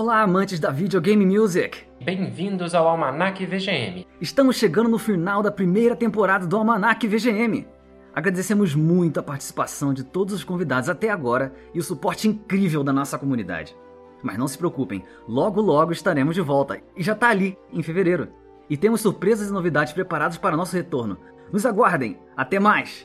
Olá, amantes da videogame music! Bem-vindos ao Almanac VGM. Estamos chegando no final da primeira temporada do Almanac VGM. Agradecemos muito a participação de todos os convidados até agora e o suporte incrível da nossa comunidade. Mas não se preocupem, logo logo estaremos de volta e já está ali, em fevereiro. E temos surpresas e novidades preparadas para nosso retorno. Nos aguardem! Até mais!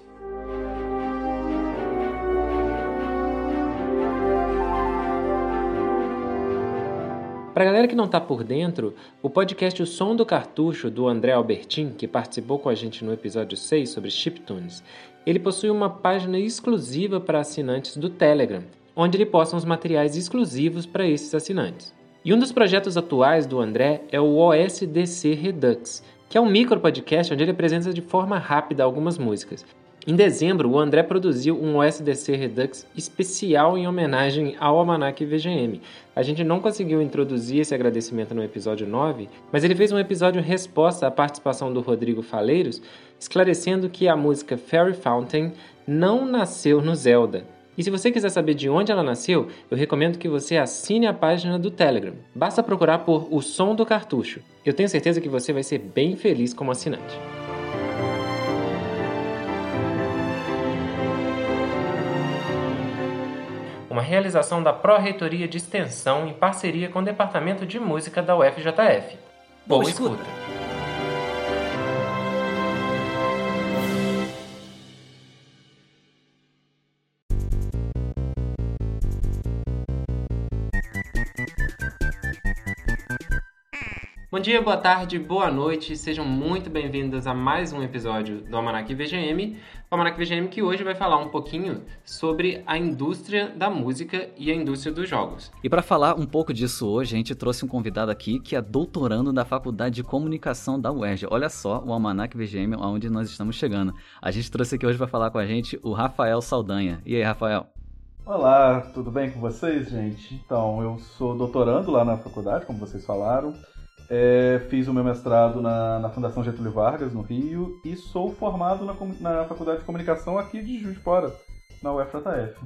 Pra galera que não tá por dentro, o podcast O Som do Cartucho, do André Albertin, que participou com a gente no episódio 6 sobre chiptunes, ele possui uma página exclusiva para assinantes do Telegram, onde ele posta uns materiais exclusivos para esses assinantes. E um dos projetos atuais do André é o OSDC Redux, que é um micro podcast onde ele apresenta de forma rápida algumas músicas. Em dezembro, o André produziu um OSDC Redux especial em homenagem ao Almanac VGM. A gente não conseguiu introduzir esse agradecimento no episódio 9, mas ele fez um episódio resposta à participação do Rodrigo Faleiros, esclarecendo que a música Fairy Fountain não nasceu no Zelda. E se você quiser saber de onde ela nasceu, eu recomendo que você assine a página do Telegram. Basta procurar por O Som do Cartucho. Eu tenho certeza que você vai ser bem feliz como assinante. Uma realização da Pró-Reitoria de Extensão em parceria com o Departamento de Música da UFJF. Boa, Boa escuta. escuta. Bom dia, boa tarde, boa noite, sejam muito bem-vindos a mais um episódio do Almanac VGM. O Almanac VGM que hoje vai falar um pouquinho sobre a indústria da música e a indústria dos jogos. E para falar um pouco disso hoje, a gente trouxe um convidado aqui que é doutorando da Faculdade de Comunicação da UERJ. Olha só o Almanac VGM, aonde nós estamos chegando. A gente trouxe aqui hoje para falar com a gente o Rafael Saldanha. E aí, Rafael? Olá, tudo bem com vocês, gente? Então, eu sou doutorando lá na faculdade, como vocês falaram. É, fiz o meu mestrado na, na, Fundação Getúlio Vargas, no Rio, e sou formado na, na Faculdade de Comunicação aqui de Juiz de Fora, na UFJF.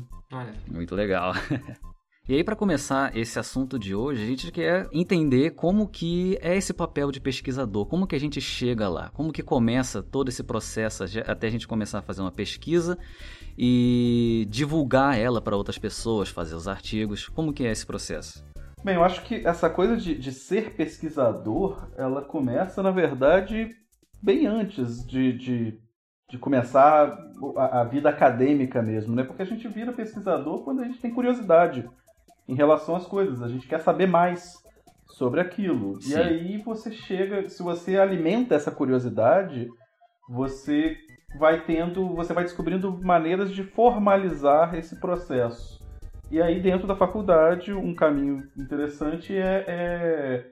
Muito legal. E aí, para começar esse assunto de hoje, a gente quer entender como que é esse papel de pesquisador, como que a gente chega lá, como que começa todo esse processo até a gente começar a fazer uma pesquisa e divulgar ela para outras pessoas, fazer os artigos, como que é esse processo? Bem, eu acho que essa coisa de, de ser pesquisador, ela começa, na verdade, bem antes de, de, de começar a, a, vida acadêmica mesmo, né? Porque a gente vira pesquisador quando a gente tem curiosidade em relação às coisas, a gente quer saber mais sobre aquilo. Sim. E aí você chega, se você alimenta essa curiosidade, você vai tendo, você vai descobrindo maneiras de formalizar esse processo. E aí, dentro da faculdade, um caminho interessante é, é,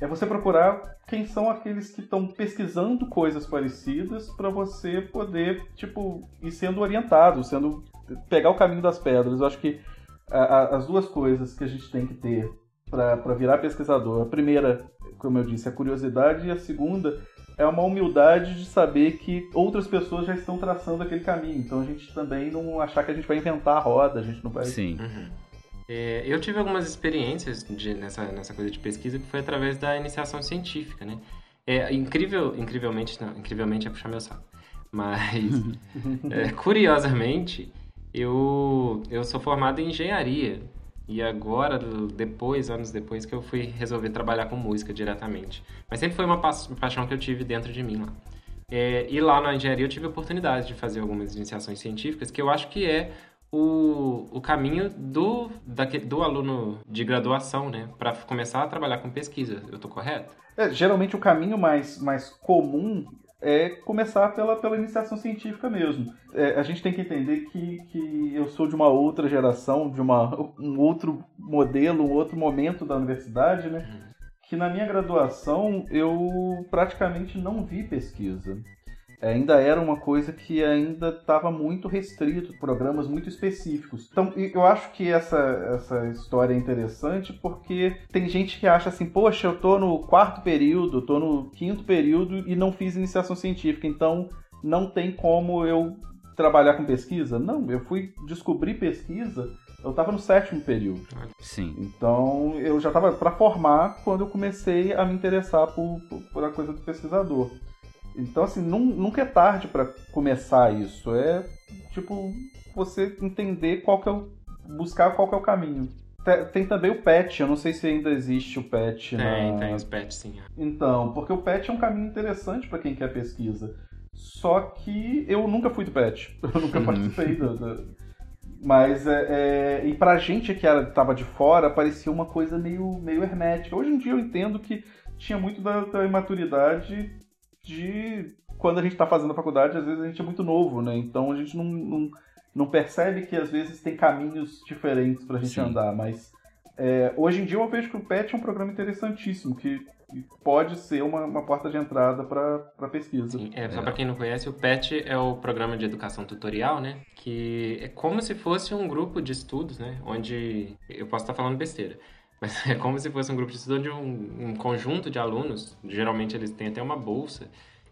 é você procurar quem são aqueles que estão pesquisando coisas parecidas para você poder, tipo, ir sendo orientado, sendo pegar o caminho das pedras. Eu acho que a, a, as duas coisas que a gente tem que ter para virar pesquisador, a primeira, como eu disse, a curiosidade, e a segunda é uma humildade de saber que outras pessoas já estão traçando aquele caminho. Então a gente também não achar que a gente vai inventar a roda, a gente não vai. Sim. Uhum. É, eu tive algumas experiências de, nessa, nessa coisa de pesquisa que foi através da iniciação científica, né? É incrível, incrivelmente, não, incrivelmente é puxar meu saco. Mas, é, curiosamente, eu, eu sou formado em engenharia. E agora, depois, anos depois, que eu fui resolver trabalhar com música diretamente. Mas sempre foi uma pa paixão que eu tive dentro de mim lá. É, e lá na engenharia eu tive a oportunidade de fazer algumas iniciações científicas, que eu acho que é o, o caminho do, da, do aluno de graduação, né? Para começar a trabalhar com pesquisa. Eu estou correto? É, geralmente o caminho mais, mais comum é começar pela, pela iniciação científica mesmo. É, a gente tem que entender que, que eu sou de uma outra geração, de uma, um outro modelo, um outro momento da universidade, né? Uhum. Que na minha graduação eu praticamente não vi pesquisa ainda era uma coisa que ainda estava muito restrito, programas muito específicos. Então, eu acho que essa, essa história é interessante porque tem gente que acha assim, poxa, eu tô no quarto período, tô no quinto período e não fiz iniciação científica, então não tem como eu trabalhar com pesquisa. Não, eu fui descobrir pesquisa eu estava no sétimo período. Sim. Então eu já estava para formar quando eu comecei a me interessar por, por, por a coisa do pesquisador. Então, assim, nunca é tarde para começar isso. É, tipo, você entender qual que é o. buscar qual que é o caminho. Tem também o PET, eu não sei se ainda existe o PET. Tem, na... tem os PET, sim. Então, porque o PET é um caminho interessante para quem quer pesquisa. Só que eu nunca fui do PET. Eu nunca participei do, do... Mas, é, é... e pra gente que era, tava de fora, parecia uma coisa meio, meio hermética. Hoje em dia eu entendo que tinha muito da, da imaturidade de quando a gente está fazendo a faculdade, às vezes a gente é muito novo, né? Então a gente não, não, não percebe que às vezes tem caminhos diferentes para a gente Sim. andar. Mas é, hoje em dia eu vejo que o PET é um programa interessantíssimo, que pode ser uma, uma porta de entrada para pesquisa. Sim, é, só para quem não conhece, o PET é o programa de educação tutorial, né? Que é como se fosse um grupo de estudos, né? Onde eu posso estar falando besteira. Mas é como se fosse um grupo de estudo onde um, um conjunto de alunos, geralmente eles têm até uma bolsa,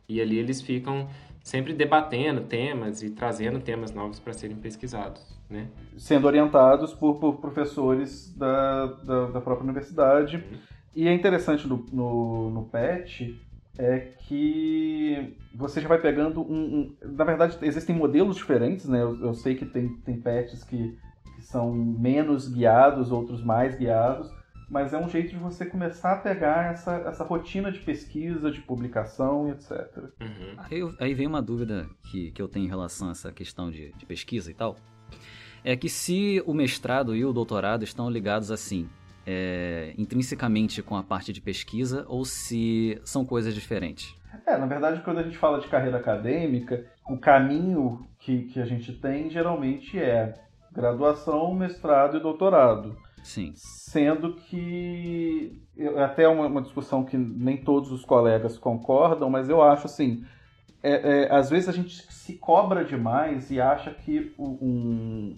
e ali eles ficam sempre debatendo temas e trazendo temas novos para serem pesquisados, né? Sendo orientados por, por professores da, da, da, própria universidade. E é interessante no, no, no PET é que você já vai pegando um, um, Na verdade, existem modelos diferentes, né? Eu, eu sei que tem, tem PETs que, que são menos guiados, outros mais guiados mas é um jeito de você começar a pegar essa, essa rotina de pesquisa, de publicação e etc. Uhum. Aí, aí, vem uma dúvida que, que eu tenho em relação a essa questão de, de pesquisa e tal. É que se o mestrado e o doutorado estão ligados assim, é, intrinsecamente com a parte de pesquisa, ou se são coisas diferentes? É, na verdade, quando a gente fala de carreira acadêmica, o caminho que, que a gente tem geralmente é graduação, mestrado e doutorado. Sim. Sendo que é até uma, uma, discussão que nem todos os colegas concordam, mas eu acho assim, é, é, às vezes a gente se cobra demais e acha que um,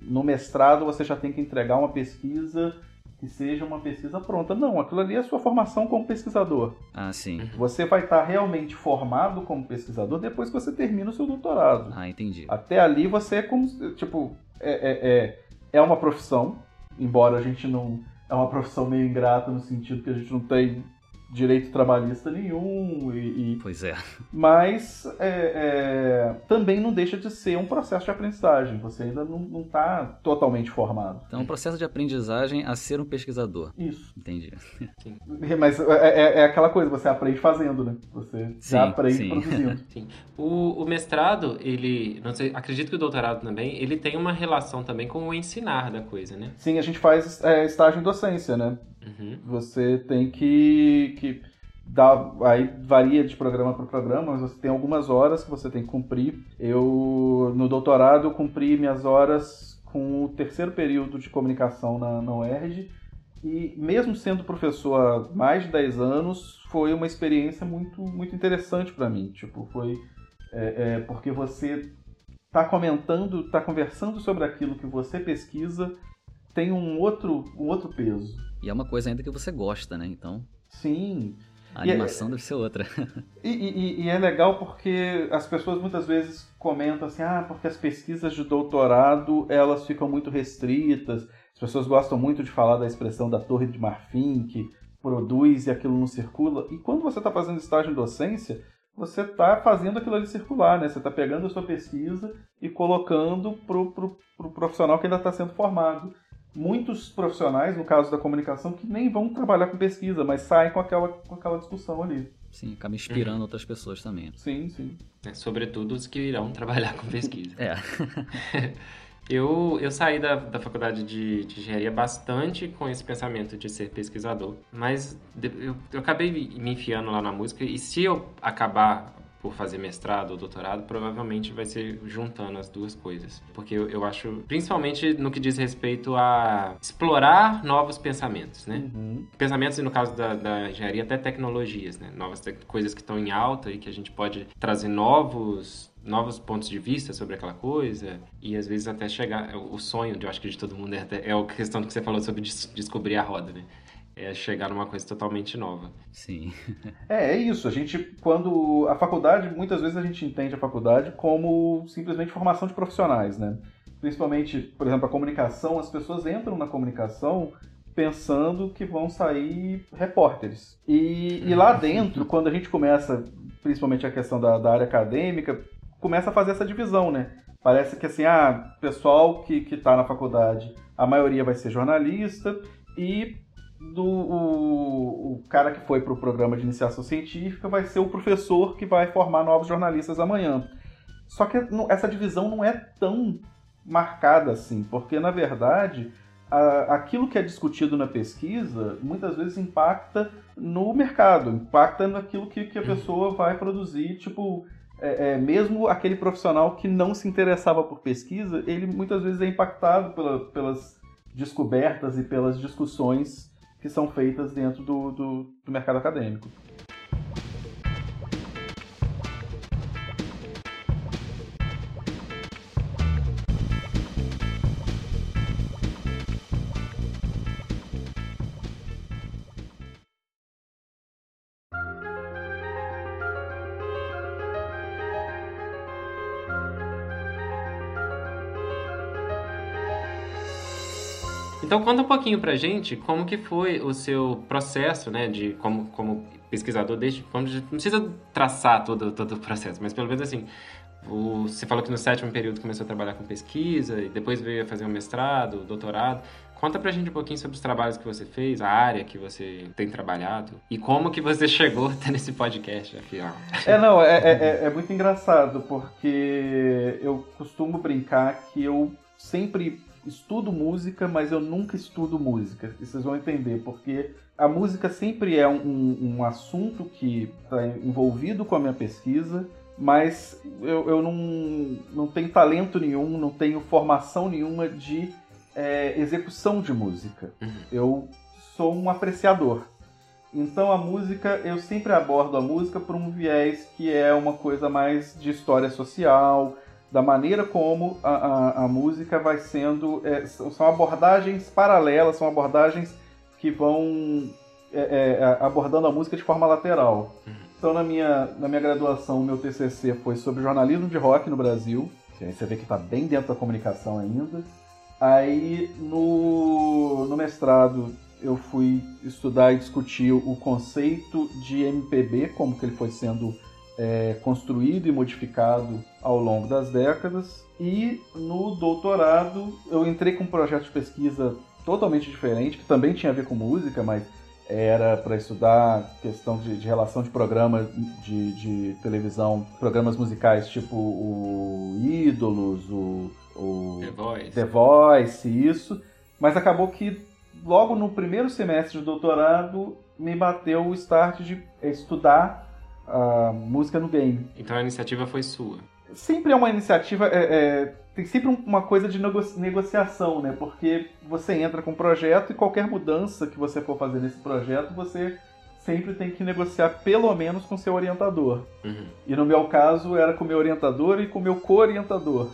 no mestrado você já tem que entregar uma pesquisa que seja uma pesquisa pronta. Não, aquilo ali é a sua formação como pesquisador. Ah, sim. Você vai estar realmente formado como pesquisador depois que você termina o seu doutorado. Ah, entendi. Até ali você é como, tipo, é, é, é, é uma profissão, embora a gente não. É uma profissão meio ingrata no sentido que a gente não tem direito trabalhista nenhum e, e... pois é. Mas é, é, também não deixa de ser um processo de aprendizagem. Você ainda não está totalmente formado. Então é um processo de aprendizagem a ser um pesquisador. Isso. Entendi. Sim. mas é, é, é, aquela coisa você aprende fazendo né? Você sim, já aprende sim. produzindo. Sim. O, o, mestrado ele não sei acredito que o doutorado também ele tem uma relação também com o ensinar da coisa né? Sim a gente faz é, estágio em docência né Uhum. Você tem que, que dar. Aí varia de programa para programa, mas você tem algumas horas que você tem que cumprir. Eu, no doutorado, cumpri minhas horas com o terceiro período de comunicação na, na UERJ. E mesmo sendo professor há mais de 10 anos, foi uma experiência muito, muito interessante para mim. Tipo, foi é, é, porque você está comentando, está conversando sobre aquilo que você pesquisa, tem um outro, um outro peso. E é uma coisa ainda que você gosta, né? Então. Sim. A animação é, deve ser outra. E, e, e, é legal porque as pessoas muitas vezes comentam assim, ah, porque as pesquisas de doutorado elas ficam muito restritas. As pessoas gostam muito de falar da expressão da torre de marfim, que produz e aquilo não circula. E quando você está fazendo estágio em docência, você está fazendo aquilo ali circular, né? Você está pegando a sua pesquisa e colocando para o pro, pro profissional que ainda está sendo formado muitos profissionais, no caso da comunicação, que nem vão trabalhar com pesquisa, mas saem com aquela, com aquela discussão ali. Sim, acaba inspirando uhum. outras pessoas também. Sim, sim. É, sobretudo os que irão trabalhar com pesquisa. é. eu, eu saí da, da faculdade de, de, engenharia bastante com esse pensamento de ser pesquisador, mas eu, eu acabei me enfiando lá na música e se eu acabar por fazer mestrado ou doutorado, provavelmente vai ser juntando as duas coisas. Porque eu, eu acho, principalmente no que diz respeito a explorar novos pensamentos, né? Uhum. Pensamentos, no caso da, da, engenharia, até tecnologias, né? Novas te coisas que estão em alta e que a gente pode trazer novos novos pontos de vista sobre aquela coisa e às vezes até chegar o sonho de eu acho que de todo mundo é, até, é a questão que você falou sobre des descobrir a roda né é chegar numa coisa totalmente nova. Sim. é, é isso. A gente, quando. A faculdade, muitas vezes a gente entende a faculdade como simplesmente formação de profissionais, né? principalmente, por exemplo, a comunicação, as pessoas entram na comunicação pensando que vão sair repórteres. E, e lá dentro, quando a gente começa, principalmente a questão da, da área acadêmica, começa a fazer essa divisão, né? Parece que assim, ah, pessoal que está na faculdade, a maioria vai ser jornalista e do o, o cara que foi para o programa de iniciação científica vai ser o professor que vai formar novos jornalistas amanhã. Só que essa divisão não é tão marcada assim, porque na verdade a, aquilo que é discutido na pesquisa muitas vezes impacta no mercado, impacta naquilo que, que a pessoa vai produzir, tipo é, é, mesmo aquele profissional que não se interessava por pesquisa, ele muitas vezes é impactado pela, pelas descobertas e pelas discussões que são feitas dentro do, do, do mercado acadêmico. Então conta um pouquinho pra gente como que foi o seu processo, né, de como, como pesquisador, desde, vamos, não precisa traçar todo, todo o processo, mas pelo menos assim, o, você falou que no sétimo período começou a trabalhar com pesquisa e depois veio a fazer um mestrado, doutorado. Conta pra gente um pouquinho sobre os trabalhos que você fez, a área que você tem trabalhado e como que você chegou até nesse podcast ó. É, não, é, é, é, é muito engraçado porque eu costumo brincar que eu sempre estudo música, mas eu nunca estudo música. E vocês vão entender, porque a música sempre é um, um assunto que está envolvido com a minha pesquisa, mas eu, eu não, não tenho talento nenhum, não tenho formação nenhuma de é, execução de música. Uhum. Eu sou um apreciador. Então a música, eu sempre abordo a música por um viés que é uma coisa mais de história social, da maneira como a, a, a música vai sendo. É, são abordagens paralelas, são abordagens que vão é, é, abordando a música de forma lateral. Uhum. Então, na minha, na minha graduação, meu TCC foi sobre jornalismo de rock no Brasil. Aí você vê que está bem dentro da comunicação ainda. Aí, no, no mestrado, eu fui estudar e discutir o conceito de MPB, como que ele foi sendo é, construído e modificado ao longo das décadas. E no doutorado eu entrei com um projeto de pesquisa totalmente diferente, que também tinha a ver com música, mas era para estudar questão de, de, relação de programas de, de, televisão, programas musicais tipo o Ídolos, o, o The, Voice. The Voice, isso. Mas acabou que logo no primeiro semestre de doutorado me bateu o start de estudar a música no game. Então a iniciativa foi sua. Sempre é uma iniciativa, é, é, tem sempre uma coisa de negociação, né? Porque você entra com um projeto e qualquer mudança que você for fazer nesse projeto, você sempre tem que negociar pelo menos com seu orientador. Uhum. E no meu caso era com meu orientador e com meu co-orientador.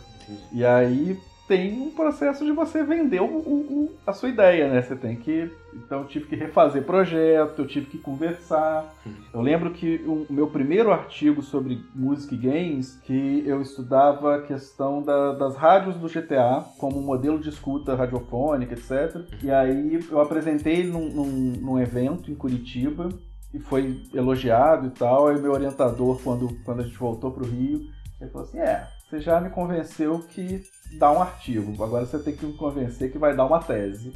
E aí tem um processo de você vender o, o, a sua ideia, né? Você tem que. Então eu tive que refazer projeto, eu tive que conversar. Uhum. Eu lembro que o meu primeiro artigo sobre música e games, que eu estudava a questão da, das rádios do GTA como modelo de escuta radiofônica, etc. Uhum. E aí eu apresentei num, num, num evento em Curitiba e foi elogiado e tal. Aí o meu orientador, quando, quando a gente voltou para o Rio, ele falou assim: é, você já me convenceu que dá um artigo. Agora você tem que me convencer que vai dar uma tese.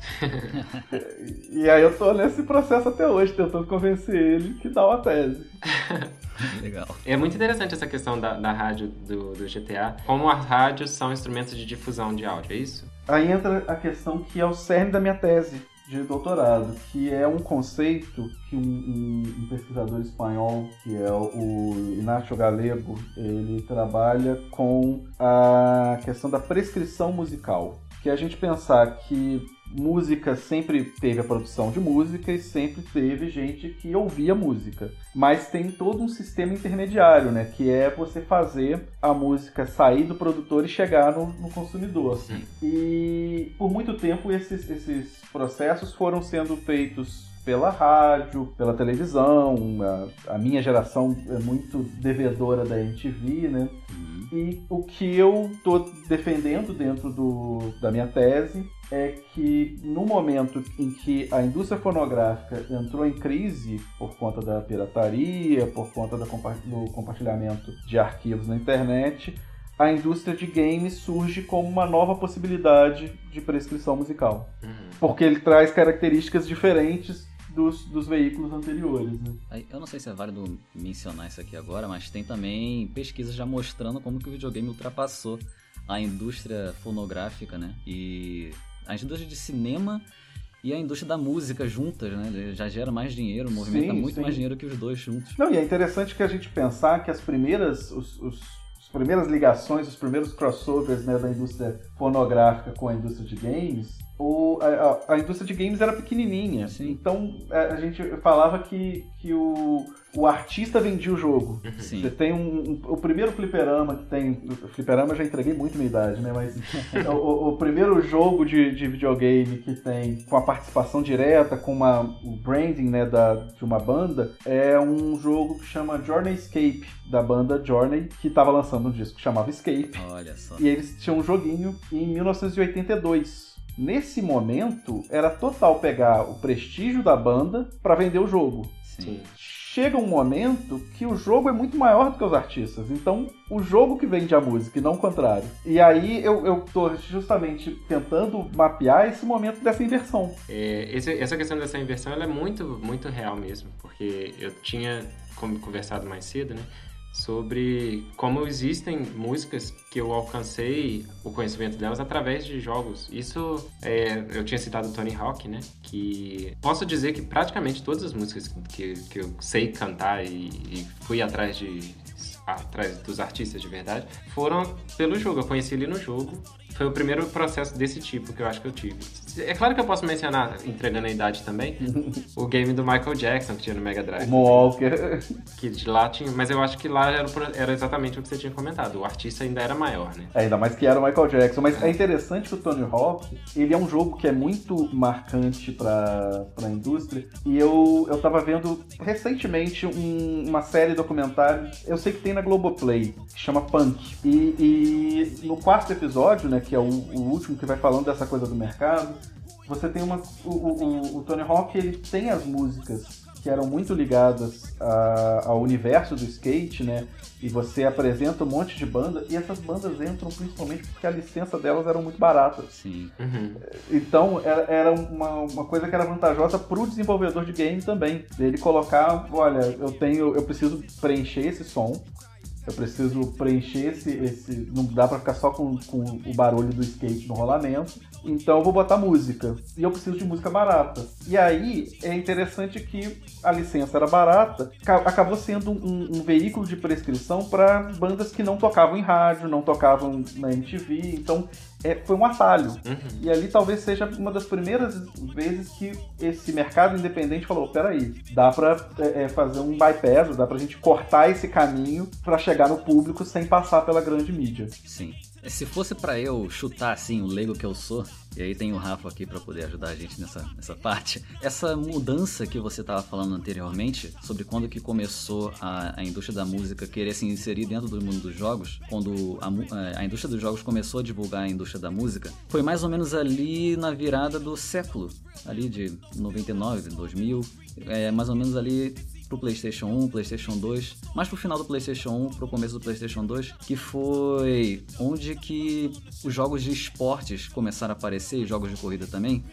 e aí eu tô nesse processo até hoje, tentando convencer ele que dá uma tese. Legal. É muito interessante essa questão da, da rádio do, do GTA. Como as rádios são instrumentos de difusão de áudio, é isso? Aí entra a questão que é o cerne da minha tese de doutorado, que é um conceito que um, um, um, pesquisador espanhol, que é o Inácio Galego, ele trabalha com a questão da prescrição musical. Que é a gente pensar que música sempre teve a produção de música e sempre teve gente que ouvia música. Mas tem todo um sistema intermediário, né? Que é você fazer a música sair do produtor e chegar no, no consumidor. Sim. E por muito tempo esses, esses processos foram sendo feitos pela rádio, pela televisão. A, a minha geração é muito devedora da MTV, né? Uhum. E o que eu estou defendendo dentro do, da minha tese é que no momento em que a indústria fonográfica entrou em crise por conta da pirataria, por conta do compartilhamento de arquivos na internet, a indústria de games surge como uma nova possibilidade de prescrição musical. Uhum. Porque ele traz características diferentes dos, dos veículos anteriores. Né? Eu não sei se é válido mencionar isso aqui agora, mas tem também pesquisas já mostrando como que o videogame ultrapassou a indústria fonográfica, né? E a indústria de cinema e a indústria da música juntas, né? Já gera mais dinheiro, movimenta sim, muito sim. mais dinheiro que os dois juntos. Não, e é interessante que a gente pensar que as primeiras, os, os primeiras ligações, os primeiros crossovers né, da indústria fonográfica com a indústria de games, o, a, a, indústria de games era pequenininha. Sim. Então a, a gente falava que, que o, o artista vendia o jogo. Uhum. Sim. Você tem um, um, o primeiro fliperama que tem. O fliperama eu já entreguei muito minha idade, né? Mas o, o, primeiro jogo de, de videogame que tem com a participação direta, com uma, o branding né, da, de uma banda, é um jogo que chama Journey Escape, da banda Journey, que estava lançando um disco que chamava Escape. Olha só. E eles tinham um joguinho em 1982. Nesse momento, era total pegar o prestígio da banda para vender o jogo. Sim chega um momento que o jogo é muito maior do que os artistas. Então, o jogo que vende a música e não o contrário. E aí eu, eu tô justamente tentando mapear esse momento dessa inversão. É, esse, essa questão dessa inversão é muito, muito real mesmo. Porque eu tinha conversado mais cedo, né? Sobre como existem músicas que eu alcancei o conhecimento delas através de jogos. Isso, é, eu tinha citado Tony Hawk, né? Que posso dizer que praticamente todas as músicas que, que eu sei cantar e, e fui atrás de atrás dos artistas de verdade foram pelo jogo. Eu conheci ele no jogo foi o primeiro processo desse tipo que eu acho que eu tive. É claro que eu posso mencionar, entregando a idade também, o game do Michael Jackson que tinha no Mega Drive. Moonwalker. Que de lá tinha, mas eu acho que lá era, era, exatamente o que você tinha comentado. O artista ainda era maior, né? É, ainda mais que era o Michael Jackson. Mas é interessante que o Tony Hawk, ele é um jogo que é muito marcante para a indústria. E eu, eu tava vendo recentemente um, uma série documentária, eu sei que tem na Globoplay, que chama Punk. E, e no quarto episódio, né, que é o, o, último que vai falando dessa coisa do mercado, você tem uma. O, o, o Tony Hawk ele tem as músicas que eram muito ligadas a, ao universo do skate, né? E você apresenta um monte de banda e essas bandas entram principalmente porque a licença delas eram muito baratas. Sim. Uhum. Então era, era uma, uma coisa que era vantajosa para o desenvolvedor de game também. Ele colocar, olha, eu tenho, eu preciso preencher esse som eu preciso preencher esse. esse não dá para ficar só com, com o barulho do skate no rolamento. Então eu vou botar música. E eu preciso de música barata. E aí é interessante que a licença era barata, acabou sendo um, um veículo de prescrição para bandas que não tocavam em rádio, não tocavam na MTV. Então é, foi um atalho. Uhum. E ali talvez seja uma das primeiras vezes que esse mercado independente falou: peraí, dá para é, é, fazer um bypass, dá pra gente cortar esse caminho para chegar no público sem passar pela grande mídia. Sim. Se fosse para eu chutar assim o leigo que eu sou, e aí tem o Rafa aqui para poder ajudar a gente nessa, nessa parte, essa mudança que você estava falando anteriormente, sobre quando que começou a, a indústria da música querer se inserir dentro do mundo dos jogos, quando a, a indústria dos jogos começou a divulgar a indústria da música, foi mais ou menos ali na virada do século, ali de 99, 2000, é, mais ou menos ali pro PlayStation 1, PlayStation 2, mais pro final do PlayStation 1, pro começo do PlayStation 2, que foi onde que os jogos de esportes começaram a aparecer, jogos de corrida também,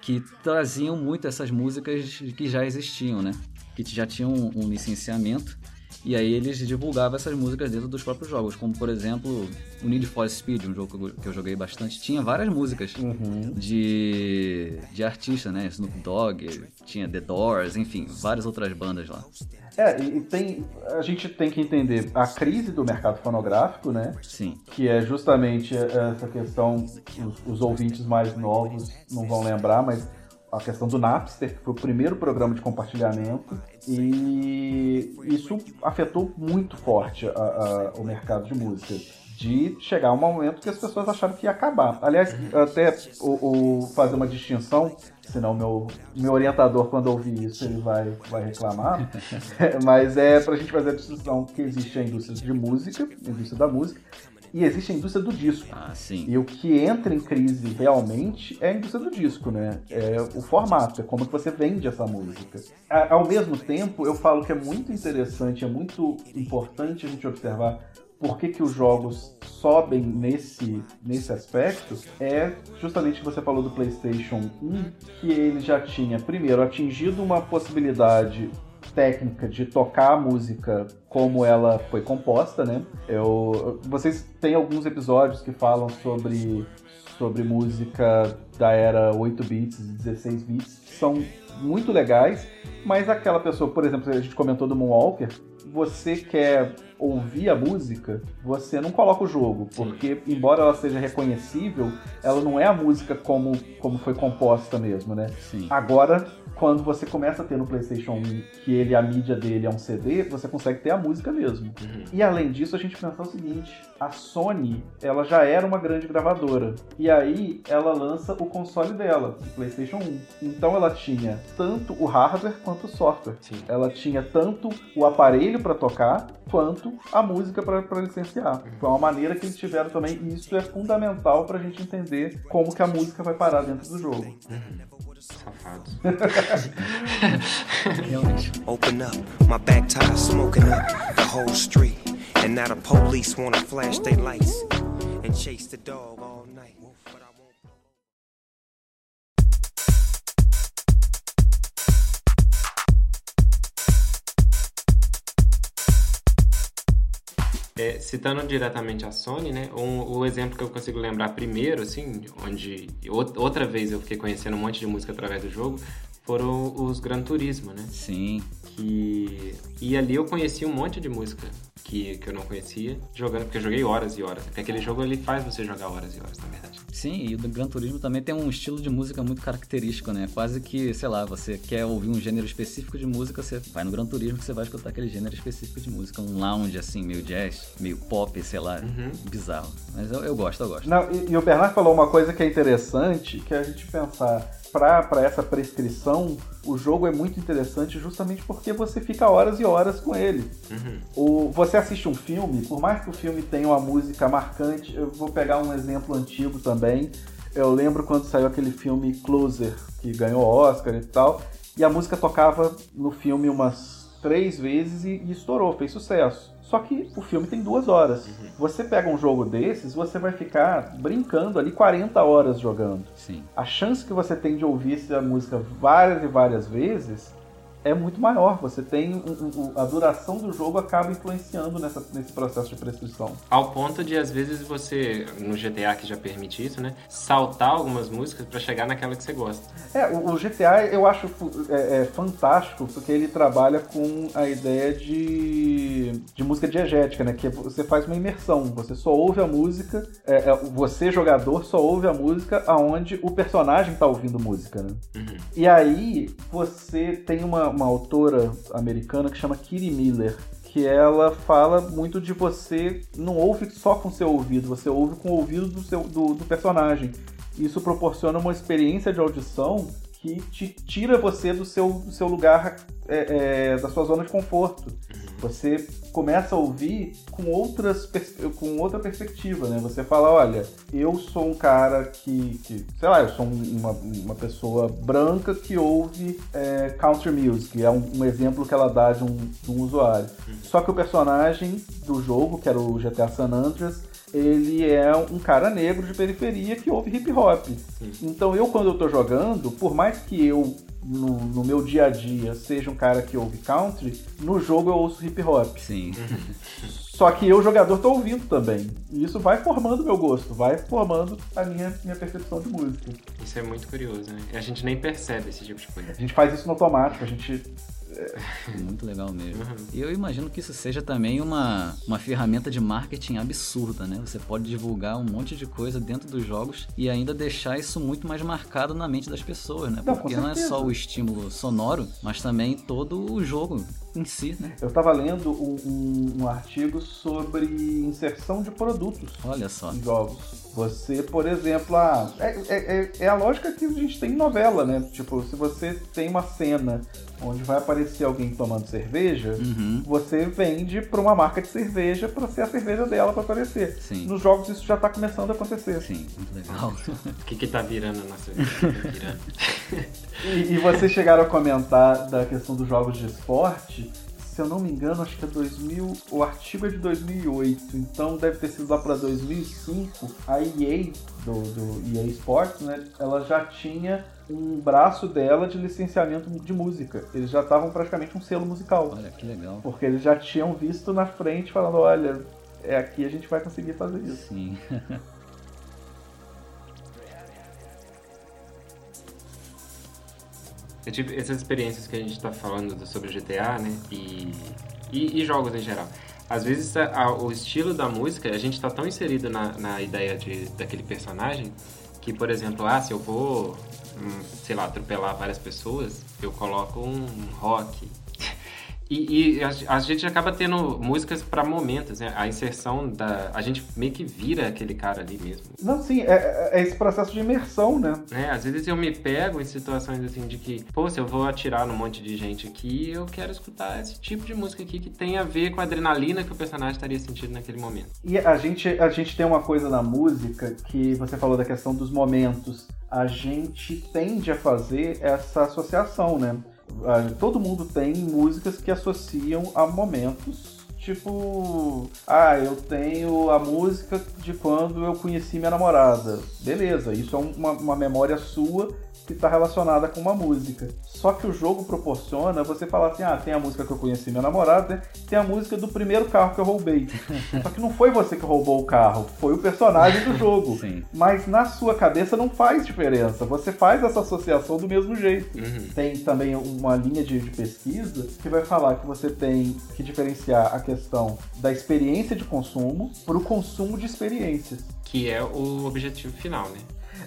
que traziam muito essas músicas que já existiam, né? Que já tinham um licenciamento e aí eles divulgavam essas músicas dentro dos próprios jogos, como por exemplo o Need for Speed, um jogo que eu joguei bastante, tinha várias músicas uhum. de, de artista, né? Snoop Dogg, tinha The Doors, enfim, várias outras bandas lá. É, e tem, a gente tem que entender a crise do mercado fonográfico, né? Sim. Que é justamente essa questão, os, os ouvintes mais novos não vão lembrar, mas a questão do Napster, que foi o primeiro programa de compartilhamento, e isso afetou muito forte a, a, o mercado de música. de chegar um momento que as pessoas acharam que ia acabar. Aliás, até o, o fazer uma distinção, senão meu, meu orientador, quando ouvir isso, ele vai, vai reclamar. Mas é pra gente fazer a distinção que existe a indústria de música, a indústria da música, e existe a indústria do disco. Ah, sim. E o que entra em crise realmente é a indústria do disco, né? É o formato, é como que você vende essa música. Ao mesmo tempo, eu falo que é muito interessante, é muito importante a gente observar por que, que os jogos sobem nesse, nesse aspecto é justamente o que você falou do PlayStation 1, que ele já tinha, primeiro, atingido uma possibilidade técnica de tocar a música como ela foi composta, né? Eu, vocês têm alguns episódios que falam sobre, sobre música da era 8 bits e 16 bits, que são muito legais, mas aquela pessoa, por exemplo, a gente comentou do Moonwalker, você quer ouvir a música, você não coloca o jogo, porque embora ela seja reconhecível, ela não é a música como, como foi composta mesmo, né? Sim. Agora, quando você começa a ter no PlayStation 1 que ele a mídia dele é um CD, você consegue ter a música mesmo. Uhum. E além disso, a gente pensar o seguinte: a Sony, ela já era uma grande gravadora. E aí ela lança o console dela, o PlayStation 1. Então ela tinha tanto o hardware quanto o software. Sim. Ela tinha tanto o aparelho para tocar quanto a música para licenciar. Foi uma maneira que eles tiveram também, e isso é fundamental para a gente entender como que a música vai parar dentro do jogo. Safados. Realmente. Open up, my back tire smoking up the whole street. And now the police wanna flash their lights and chase the dog all night. É, citando diretamente a Sony, né? Um, o exemplo que eu consigo lembrar primeiro, assim, onde ou- outra vez eu fiquei conhecendo um monte de música através do jogo, foram os Gran Turismo, né? Sim. Que e ali eu conheci um monte de música que, que eu não conhecia jogando, porque eu joguei horas e horas. Porque aquele jogo ele faz você jogar horas e horas, na verdade. Sim, e o do Gran Turismo também tem um estilo de música muito característico, né? Quase que, sei lá, você quer ouvir um gênero específico de música, você vai no Gran Turismo que você vai escutar aquele gênero específico de música. Um lounge, assim, meio jazz, meio pop, sei lá, bizarro. Mas eu, eu gosto, eu gosto. Não, e, e o Bernard falou uma coisa que é interessante, que é a gente pensar para essa prescrição, o jogo é muito interessante justamente porque você fica horas e horas com ele. Uhum. O, você assiste um filme, por mais que o filme tenha uma música marcante, eu vou pegar um exemplo antigo também. Eu lembro quando saiu aquele filme Closer, que ganhou Oscar e tal, e a música tocava no filme umas três vezes e, e estourou, fez sucesso. Só que o filme tem duas horas. Você pega um jogo desses, você vai ficar brincando ali 40 horas jogando. Sim. A chance que você tem de ouvir essa música várias e várias vezes é muito maior. Você tem um- um- a duração do jogo acaba influenciando nessa- nesse processo de prescrição. Ao ponto de, às vezes, você, no GTA que já permite isso, né? Saltar algumas músicas pra chegar naquela que você gosta. É, o, o GTA eu acho é, é fantástico porque ele trabalha com a ideia de, de música diegética, né? Que é você faz uma imersão, você só ouve a música, é, é, você jogador só ouve a música aonde o personagem tá ouvindo música, né? Uhum. E aí você tem uma, uma autora americana que chama Kiri Miller, que ela fala muito de você não ouve só com seu ouvido, você ouve com o ouvido do, seu, do, do personagem. Isso proporciona uma experiência de audição que te tira você do seu, do seu lugar, é, é, da sua zona de conforto. Você começa a ouvir com, outras, com outra perspectiva, né? Você fala, olha, eu sou um cara que, que sei lá, eu sou um- uma, uma pessoa branca que ouve é, country music, é um, um exemplo que ela dá de um, de um usuário. Só que o personagem do jogo, que era o GTA San Andreas, ele é um cara negro de periferia que ouve hip hop. Então eu, quando eu tô jogando, por mais que eu, no, no meu dia a dia, seja um cara que ouve country, no jogo eu ouço hip hop. Sim. Só que eu, jogador, tô ouvindo também. E isso vai formando meu gosto, vai formando a minha, minha percepção de música. Isso é muito curioso, né? A gente nem percebe esse tipo de coisa. A gente faz isso no automático, a gente. Muito legal mesmo. E eu imagino que isso seja também uma, uma ferramenta de marketing absurda, né? Você pode divulgar um monte de coisa dentro dos jogos e ainda deixar isso muito mais marcado na mente das pessoas, né? Não, Porque não é só o estímulo sonoro, mas também todo o jogo em si, né? Eu estava lendo um, um- um artigo sobre inserção de produtos Olha só. em jogos. Você, por exemplo, ah, é, é- é- a lógica que a gente tem em novela, né? Tipo, se você tem uma cena onde vai aparecer alguém tomando cerveja, Uhum. você vende para uma marca de cerveja para ser a cerveja dela para aparecer. Sim. Nos jogos isso já está começando a acontecer. Sim, muito legal. O que que tá virando a nossa vida? Tá virando. E, e vocês chegaram a comentar da questão dos jogos de esporte. Se eu não me engano, acho que é 2000. O artigo é de 2008, então deve ter sido lá para 2005. A EA, do, do EA Sports, né? Ela já tinha um braço dela de licenciamento de música. Eles já estavam praticamente um selo musical. Olha que legal. Porque eles já tinham visto na frente falando: olha, é aqui a gente vai conseguir fazer isso. Sim. Eu tive essas experiências que a gente tá falando do- sobre GTA, né? E, e, e jogos em geral. Às vezes a- a- o estilo da música, a gente tá tão inserido na, na ideia de, daquele personagem que, por exemplo, ah, se eu vou, hum, sei lá, atropelar várias pessoas, eu coloco um rock. E, e a, a gente acaba tendo músicas para momentos, né? A inserção da. A gente meio que vira aquele cara ali mesmo. Não, sim, é, é esse processo de imersão, né? né? Às vezes eu me pego em situações assim de que, pô, se eu vou atirar num monte de gente aqui, eu quero escutar esse tipo de música aqui que tem a ver com a adrenalina que o personagem estaria sentindo naquele momento. E a gente, a gente tem uma coisa na música que você falou da questão dos momentos. A gente tende a fazer essa associação, né? Ah, Todo mundo tem músicas que associam a momentos. Tipo, ah, eu tenho a música de quando eu conheci minha namorada. Beleza, isso é uma, uma memória sua que está relacionada com uma música. Só que o jogo proporciona você falar assim: ah, tem a música que eu conheci minha namorada, né? tem a música do primeiro carro que eu roubei. Só que não foi você que roubou o carro, foi o personagem do jogo. Sim. Mas na sua cabeça não faz diferença. Você faz essa associação do mesmo jeito. Uhum. Tem também uma linha de, de pesquisa que vai falar que você tem que diferenciar a questão da experiência de consumo para o consumo de experiências. Que é o objetivo final, né?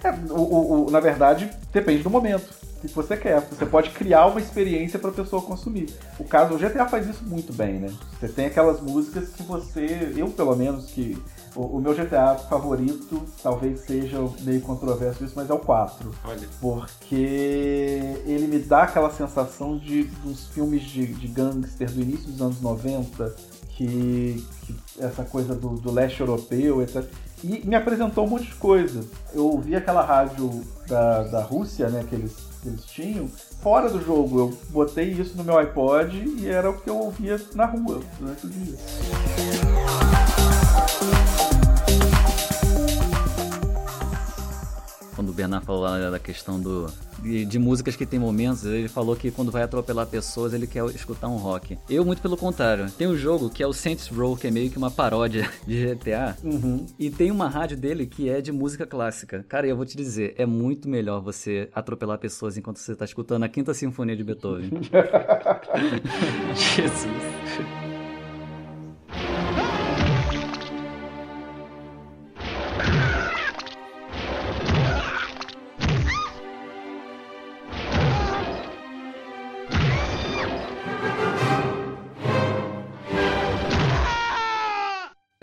É, o, o- na verdade, depende do momento. O que você quer. Você pode criar uma experiência para a pessoa consumir. O caso, o GTA faz isso muito bem, né? Você tem aquelas músicas que você, eu pelo menos, que o, meu GTA favorito, talvez seja meio controverso isso, mas é o 4. Olha. Porque ele me dá aquela sensação de uns filmes de, de gangster do início dos anos 90, que, que essa coisa do, do leste europeu, etc. E me apresentou um monte de coisa. Eu ouvi aquela rádio da, da Rússia, né, que eles, que eles tinham, fora do jogo. Eu botei isso no meu iPod e era o que eu ouvia na rua durante o dia. Bernard falou lá da questão do, de, de músicas que tem momentos, ele falou que quando vai atropelar pessoas ele quer escutar um rock. Eu, muito pelo contrário, tem um jogo que é o Saints Row, que é meio que uma paródia de GTA. Uhum. E tem uma rádio dele que é de música clássica. Cara, eu vou te dizer, é muito melhor você atropelar pessoas enquanto você tá escutando a Quinta Sinfonia de Beethoven. Jesus.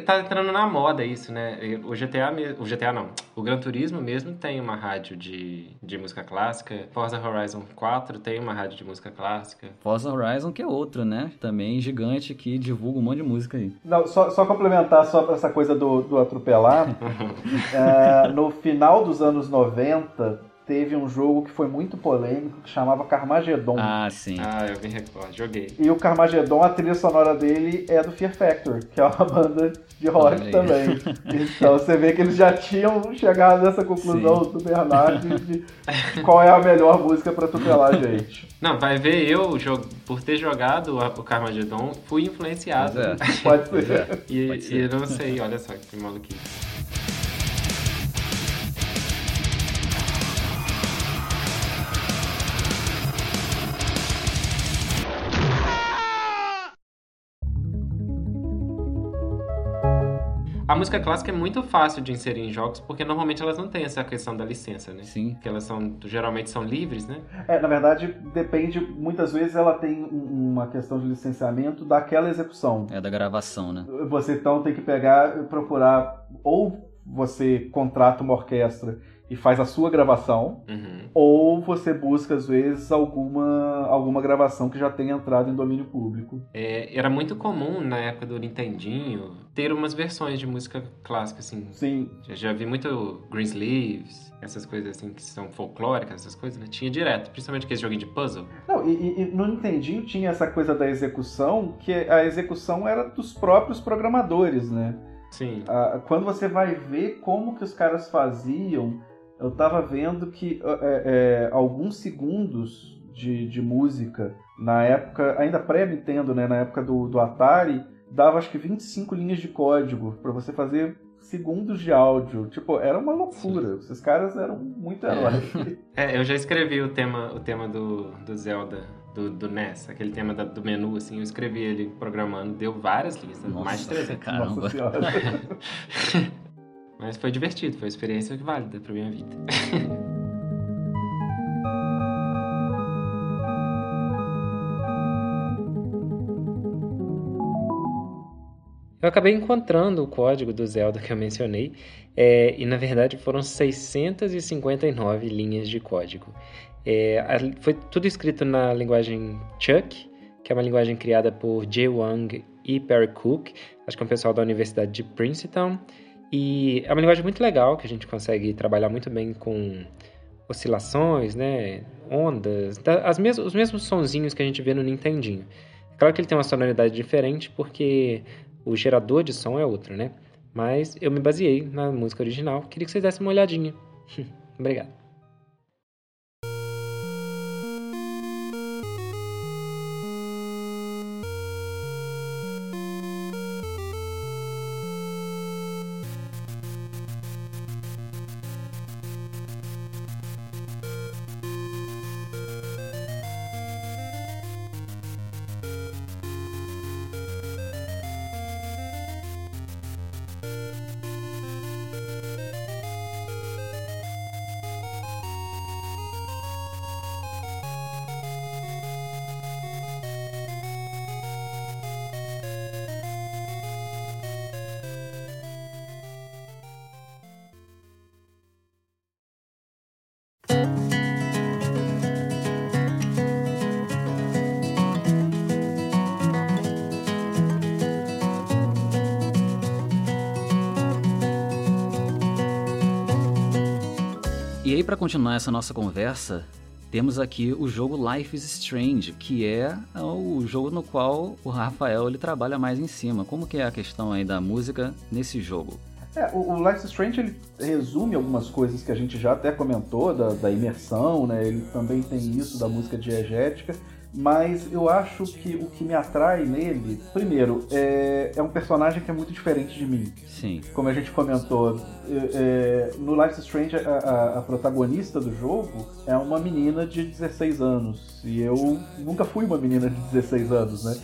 Tá entrando na moda isso, né? O GTA, o GTA não, o Gran Turismo mesmo tem uma rádio de, de música clássica. Forza Horizon 4 tem uma rádio de música clássica. Forza Horizon, que é outro, né? Também gigante que divulga um monte de música aí. Não, só, só complementar só essa coisa do, do atropelar. É, no final dos anos 90, teve um jogo que foi muito polêmico que chamava Carmageddon. Ah, sim. Ah, eu me recordo, joguei. E o Carmageddon, a trilha sonora dele é do Fear Factor, que é uma banda de rock Olha aí. também. Então você vê que eles já tinham chegado nessa conclusão do Bernardo de qual é a melhor música pra atropelar a gente. Não, vai ver eu, por ter jogado o Carmageddon, fui influenciado. É. Pode ser. é. E, Pode ser. e eu não sei, olha só que maluquice. A música clássica é muito fácil de inserir em jogos, porque normalmente elas não têm essa questão da licença, né? Sim. Porque elas são, geralmente são livres, né? É, na verdade, depende, muitas vezes ela tem um- uma questão de licenciamento daquela execução. É da gravação, né? Você então tem que pegar e procurar, ou você contrata uma orquestra e faz a sua gravação, Uhum. ou você busca, às vezes, alguma, alguma gravação que já tenha entrado em domínio público. É, era muito comum na época do Nintendinho ter umas versões de música clássica, assim. Sim, Já, já vi muito Greensleeves, essas coisas assim que são folclóricas, essas coisas, né? Tinha direto, principalmente aquele joguinho de puzzle. Não, e, e- no Nintendinho tinha essa coisa da execução, que a execução era dos próprios programadores, né? Sim. Ah, quando você vai ver como que os caras faziam, eu tava vendo que é, é, alguns segundos de, de música, na época, ainda pré-Nintendo, né? Na época do, do Atari, dava acho que 25 linhas de código para você fazer segundos de áudio. Tipo, era uma loucura. Esses caras eram muito heróis. É, eu já escrevi o tema, o tema do, do Zelda, do, do NES, aquele tema da- do menu, assim, eu escrevi ele programando, deu várias linhas, mais de 300. caramba. Nossa. Mas foi divertido, foi uma experiência válida pra minha vida. Eu acabei encontrando o código do Zelda que eu mencionei, é, e na verdade foram 659 linhas de código. É, foi tudo escrito na linguagem Chuck, que é uma linguagem criada por Jay Wang e Perry Cook, acho que é um pessoal da Universidade de Princeton. E é uma linguagem muito legal, que a gente consegue trabalhar muito bem com oscilações, né, ondas, da- as mes os mesmos sonzinhos que a gente vê no Nintendinho. É claro que ele tem uma sonoridade diferente, porque o gerador de som é outro, né? Mas eu me baseei na música original. Queria que vocês dessem uma olhadinha. Obrigado. Aí, pra continuar essa nossa conversa, temos aqui o jogo Life is Strange, que é o jogo no qual o Rafael ele trabalha mais em cima. Como que é a questão aí da música nesse jogo? É, o, o Life is Strange ele resume algumas coisas que a gente já até comentou, da, da imersão, né? Ele também tem isso da música diegética, mas eu acho que o que me atrai nele, primeiro, é, é um personagem que é muito diferente de mim. Sim. Como a gente comentou, é, é, no Life is Strange a, a- a protagonista do jogo é uma menina de 16 anos, e eu nunca fui uma menina de 16 anos, né?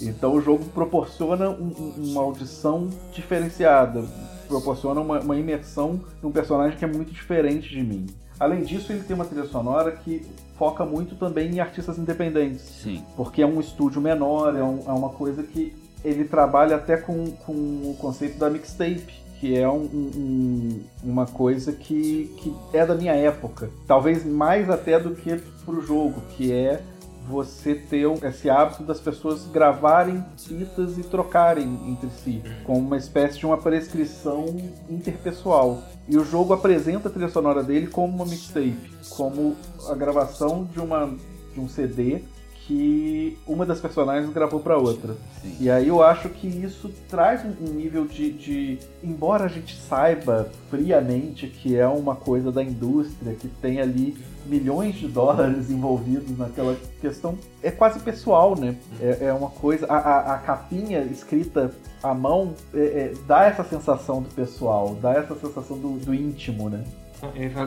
Então o jogo proporciona um- um- uma audição diferenciada, proporciona uma, uma imersão num personagem que é muito diferente de mim. Além disso, ele tem uma trilha sonora que foca muito também em artistas independentes, Sim. porque é um estúdio menor, é, um- é uma coisa que ele trabalha até com, com o conceito da mixtape, que é um- um- um- uma coisa que, que é da minha época. Talvez mais até do que pro jogo, que é você ter esse hábito das pessoas gravarem fitas e trocarem entre si, como uma espécie de uma prescrição interpessoal. E o jogo apresenta a trilha sonora dele como uma mixtape, como a gravação de, uma, de um CD que uma das personagens gravou para outra. Sim. E aí eu acho que isso traz um um nível de, de- Embora a gente saiba friamente que é uma coisa da indústria, que tem ali milhões de dólares envolvidos naquela questão, é quase pessoal, né? É, é uma coisa. A, a- a capinha escrita à mão é- é, dá essa sensação do pessoal, dá essa sensação do, do íntimo, né?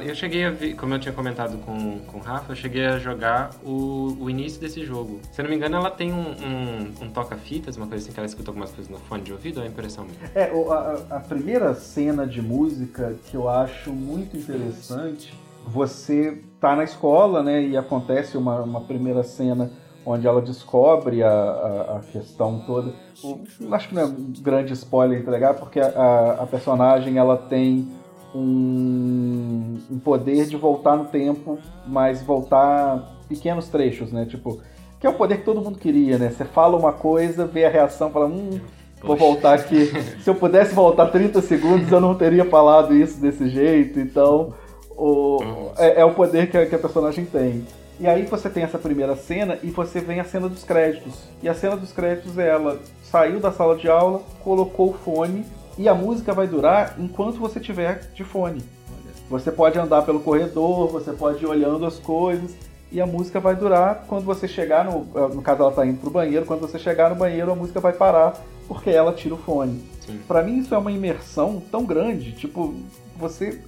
Eu cheguei a ver, como eu tinha comentado com, com o Rafa, eu cheguei a jogar o, o início desse jogo. Se eu não me engano, ela tem um, um, um toca-fitas, uma coisa assim que ela escuta algumas coisas no fone de ouvido, ou é impressão minha? É, a, a primeira cena de música que eu acho muito interessante, você tá na escola, né, e acontece uma, uma primeira cena onde ela descobre a, a, a questão toda. O, acho que não é um grande spoiler entregar, porque a, a personagem ela tem um, um, poder de voltar no tempo, mas voltar pequenos trechos, né? Tipo, que é o poder que todo mundo queria, né? Você fala uma coisa, vê a reação, fala, hum, vou voltar aqui. Se eu pudesse voltar 30 segundos, eu não teria falado isso desse jeito. Então, o, é, é o poder que a, que a personagem tem. E aí você tem essa primeira cena e você vem a cena dos créditos. E a cena dos créditos é ela saiu da sala de aula, colocou o fone e a música vai durar enquanto você tiver de fone. Você pode andar pelo corredor, você pode ir olhando as coisas e a música vai durar quando você chegar no, eh, no caso ela está indo pro banheiro, quando você chegar no banheiro a música vai parar porque ela tira o fone. Para mim isso é uma imersão tão grande, tipo, você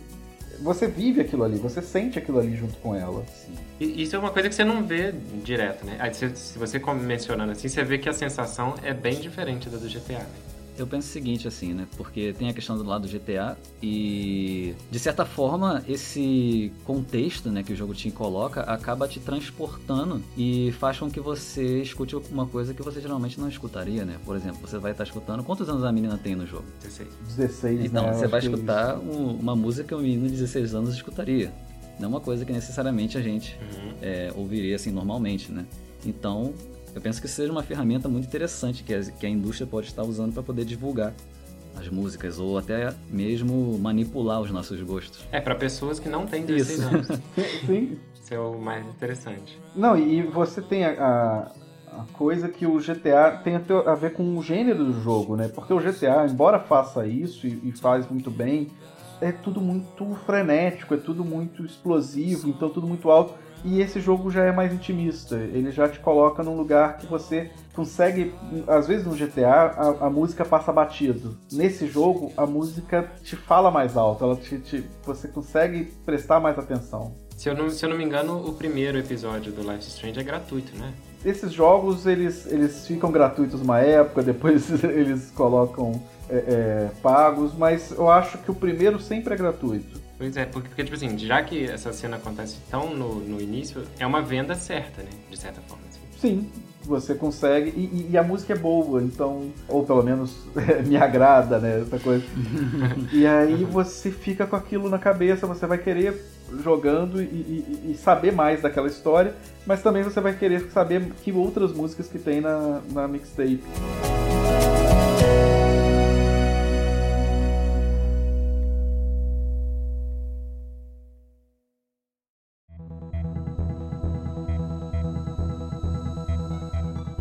você vive aquilo ali, você sente aquilo ali junto com ela. Sim. Isso é uma coisa que você não vê direto, né? Se você mencionando assim, você vê que a sensação é bem diferente da do GTA. Né? Eu penso o seguinte, assim, né? Porque tem a questão do lado do GTA e, de certa forma, esse contexto né, que o jogo te coloca acaba te transportando e faz com que você escute uma coisa que você geralmente não escutaria, né? Por exemplo, você vai estar escutando. Quantos anos a menina tem no jogo? 16. 16, Então, né? você vai é escutar um, uma música que um menino de 16 anos escutaria. Não uma coisa que necessariamente a gente uhum. é, ouviria assim normalmente, né? Então, eu penso que seja uma ferramenta muito interessante que a, que a indústria pode estar usando para poder divulgar as músicas ou até mesmo manipular os nossos gostos. É, para pessoas que não têm 16 Isso. anos. Sim. Isso é o mais interessante. Não, e você tem a, a coisa que o GTA tem a ver com o gênero do jogo, né? Porque o GTA, embora faça isso e, e faz muito bem, é tudo muito frenético, é tudo muito explosivo, então tudo muito alto. E esse jogo já é mais intimista. Ele já te coloca num lugar que você consegue. Às vezes no GTA a, a música passa batido. Nesse jogo a música te fala mais alto. Ela te, te, você consegue prestar mais atenção. Se eu, não, se eu não me engano, o primeiro episódio do Life Strange é gratuito, né? Esses jogos eles, eles ficam gratuitos uma época, depois eles colocam é, é, pagos, mas eu acho que o primeiro sempre é gratuito. Pois é, porque, porque, tipo assim, já que essa cena acontece tão no, no início, é uma venda certa, né? De certa forma. Assim. Sim, você consegue. E, e, a música é boa, então. Ou pelo menos me agrada, né? Essa coisa. e aí você fica com aquilo na cabeça, você vai querer jogando e, e, e, saber mais daquela história, mas também você vai querer saber que outras músicas que tem na, na mixtape.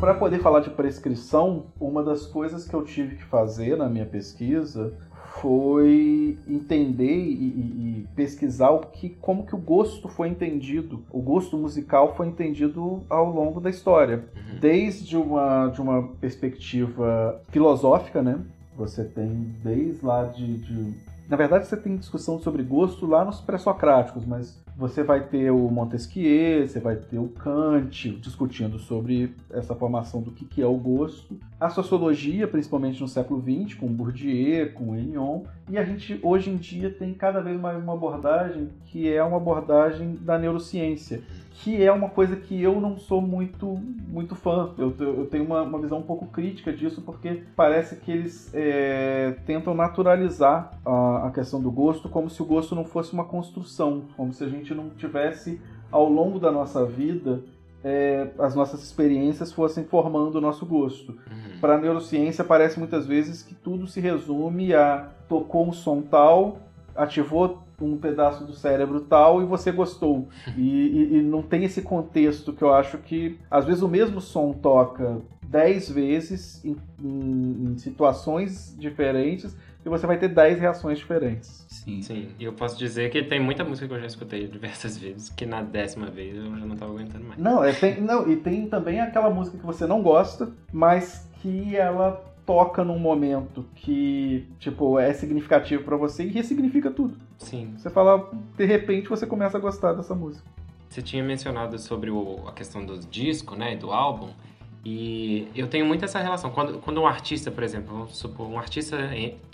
Para poder falar de prescrição, uma das coisas que eu tive que fazer na minha pesquisa foi entender e, e, pesquisar o que, como que o gosto foi entendido, o gosto musical foi entendido ao longo da história, uhum. desde uma de uma perspectiva filosófica, né? Você tem desde lá de, de na verdade, você tem discussão sobre gosto lá nos pré-socráticos, mas você vai ter o Montesquieu, você vai ter o Kant discutindo sobre essa formação do que é o gosto. A sociologia, principalmente no século XX, com Bourdieu, com Elion. E a gente, hoje em dia, tem cada vez mais uma abordagem que é uma abordagem da neurociência, que é uma coisa que eu não sou muito, muito fã. Eu, eu tenho uma, uma visão um pouco crítica disso, porque parece que eles é, tentam naturalizar a, a questão do gosto como se o gosto não fosse uma construção, como se a gente não tivesse, ao longo da nossa vida, é, as nossas experiências fossem formando o nosso gosto. Uhum. Para a neurociência, parece muitas vezes que tudo se resume a tocou um som tal, ativou um pedaço do cérebro tal e você gostou. E, e, e, não tem esse contexto que eu acho que, às vezes, o mesmo som toca dez vezes em, em, em situações diferentes e você vai ter 10 reações diferentes. Sim. Sim, e eu posso dizer que tem muita música que eu já escutei diversas vezes, que na décima vez eu já não estava aguentando mais. Não, é, tem, não, e tem também aquela música que você não gosta, mas que ela toca num momento que, tipo, é significativo para você e ressignifica tudo. Sim. Você fala, de repente você começa a gostar dessa música. Você tinha mencionado sobre o, a questão do disco, né, do álbum. E eu tenho muito essa relação. Quando, quando um artista, por exemplo, vamos supor, um artista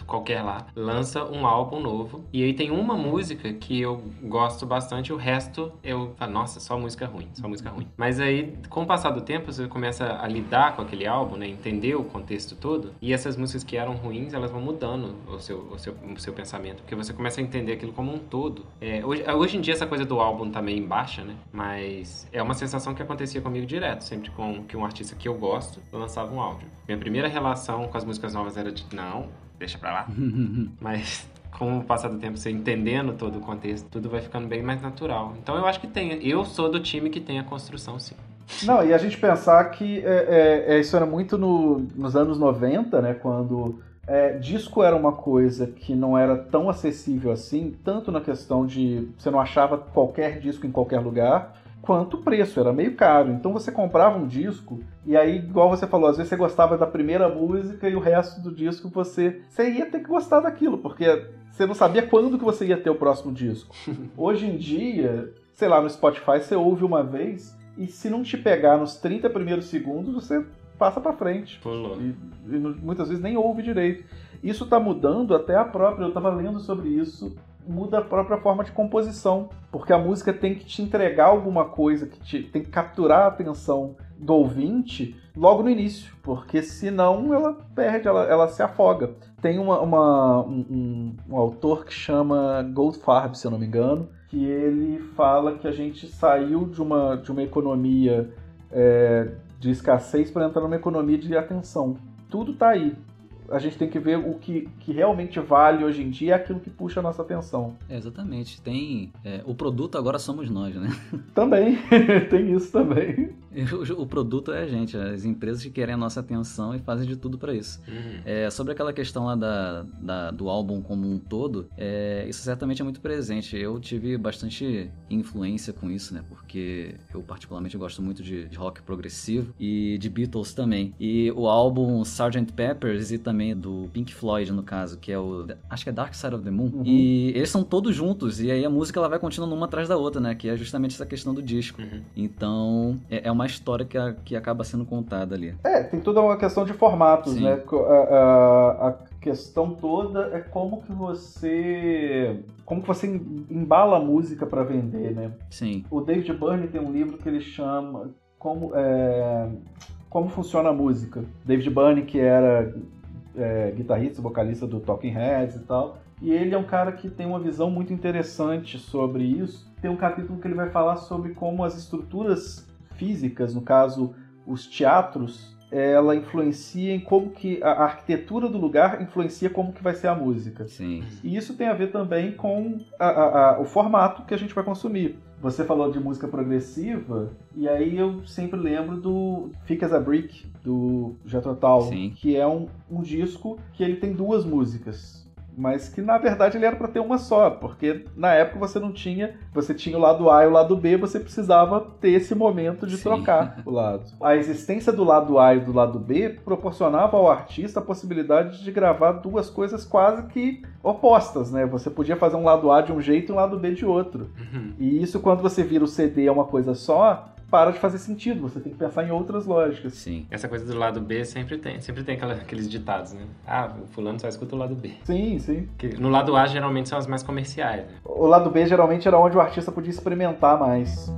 qualquer lá, lança um álbum novo, e aí tem uma música que eu gosto bastante, o resto eu. Ah, nossa, só música ruim, só música ruim. Mas aí, com o passar do tempo, você começa a lidar com aquele álbum, né? Entender o contexto todo, e essas músicas que eram ruins, elas vão mudando o seu, o seu, o seu pensamento, porque você começa a entender aquilo como um todo. É, hoje, hoje em dia, essa coisa do álbum tá meio baixa, né? Mas é uma sensação que acontecia comigo direto, sempre com que um artista que eu gosto, eu lançava um áudio. Minha primeira relação com as músicas novas era de, não, deixa pra lá. Mas com o passar do tempo, você entendendo todo o contexto, tudo vai ficando bem mais natural. Então eu acho que tem. Eu sou do time que tem a construção, sim. Não, e a gente pensar que é, é, é isso era muito no, nos anos 90, né? Quando é, disco era uma coisa que não era tão acessível assim, tanto na questão de você não achava qualquer disco em qualquer lugar, quanto o preço, era meio caro. Então você comprava um disco e aí, igual você falou, às vezes você gostava da primeira música e o resto do disco você, você ia ter que gostar daquilo, porque você não sabia quando que você ia ter o próximo disco. Hoje em dia, sei lá, no Spotify você ouve uma vez e se não te pegar nos 30 primeiros segundos, você passa para frente. E, e, muitas vezes nem ouve direito. Isso está mudando até a própria, eu estava lendo sobre isso muda a própria forma de composição, porque a música tem que te entregar alguma coisa, que te, tem que capturar a atenção do ouvinte logo no início, porque senão ela perde, ela, ela se afoga. Tem uma, uma um, um, um, autor que chama Goldfarb, se eu não me engano, que ele fala que a gente saiu de uma, de uma economia é, de escassez para entrar numa economia de atenção. Tudo está aí a gente tem que ver o que, que realmente vale hoje em dia é aquilo que puxa a nossa atenção. É, exatamente. Tem. É, o produto agora somos nós, né? Também, tem isso também. O, o, produto é a gente, as empresas que querem a nossa atenção e fazem de tudo para isso. Uhum. É, sobre aquela questão lá da, da, do álbum como um todo, é, isso certamente é muito presente. Eu tive bastante influência com isso, né? Porque eu particularmente gosto muito de, de rock progressivo e de Beatles também. E o álbum Sgt. Peppers e também também do Pink Floyd, no caso, que é o. Acho que é Dark Side of the Moon. Uhum. E eles são todos juntos, e aí a música ela vai continuando uma atrás da outra, né? Que é justamente essa questão do disco. Uhum. Então, é, é, uma história que, a, que acaba sendo contada ali. É, tem toda uma questão de formatos, Sim. né? A, a, a, questão toda é como que você. Como que você embala a música para vender, né? Sim. O David Byrne tem um livro que ele chama. Como. É, como funciona a música. David Byrne, que era é, guitarrista, vocalista do Talking Heads e tal. E ele é um cara que tem uma visão muito interessante sobre isso. Tem um capítulo que ele vai falar sobre como as estruturas físicas, no caso os teatros, ela influencia em como que a arquitetura do lugar influencia como que vai ser a música. Sim. E isso tem a ver também com a, a, a, o formato que a gente vai consumir. Você falou de música progressiva, e aí eu sempre lembro do Fica as a Brick, do Jethro Tull, que é um, um disco que ele tem duas músicas mas que na verdade ele era para ter uma só, porque na época você não tinha, você tinha o lado A e o lado B, você precisava ter esse momento de Sim. trocar o lado. A existência do lado A e do lado B proporcionava ao artista a possibilidade de gravar duas coisas quase que opostas, né? Você podia fazer um lado A de um jeito e um lado B de outro. Uhum. E isso quando você vira o CD é uma coisa só, para de fazer sentido. Você tem que pensar em outras lógicas. Sim. Essa coisa do lado B sempre tem. Sempre tem aquela, aqueles ditados, né? Ah, o fulano só escuta o lado B. Sim, sim. Que no lado A geralmente são as mais comerciais. Né? O lado B geralmente era onde o artista podia experimentar mais.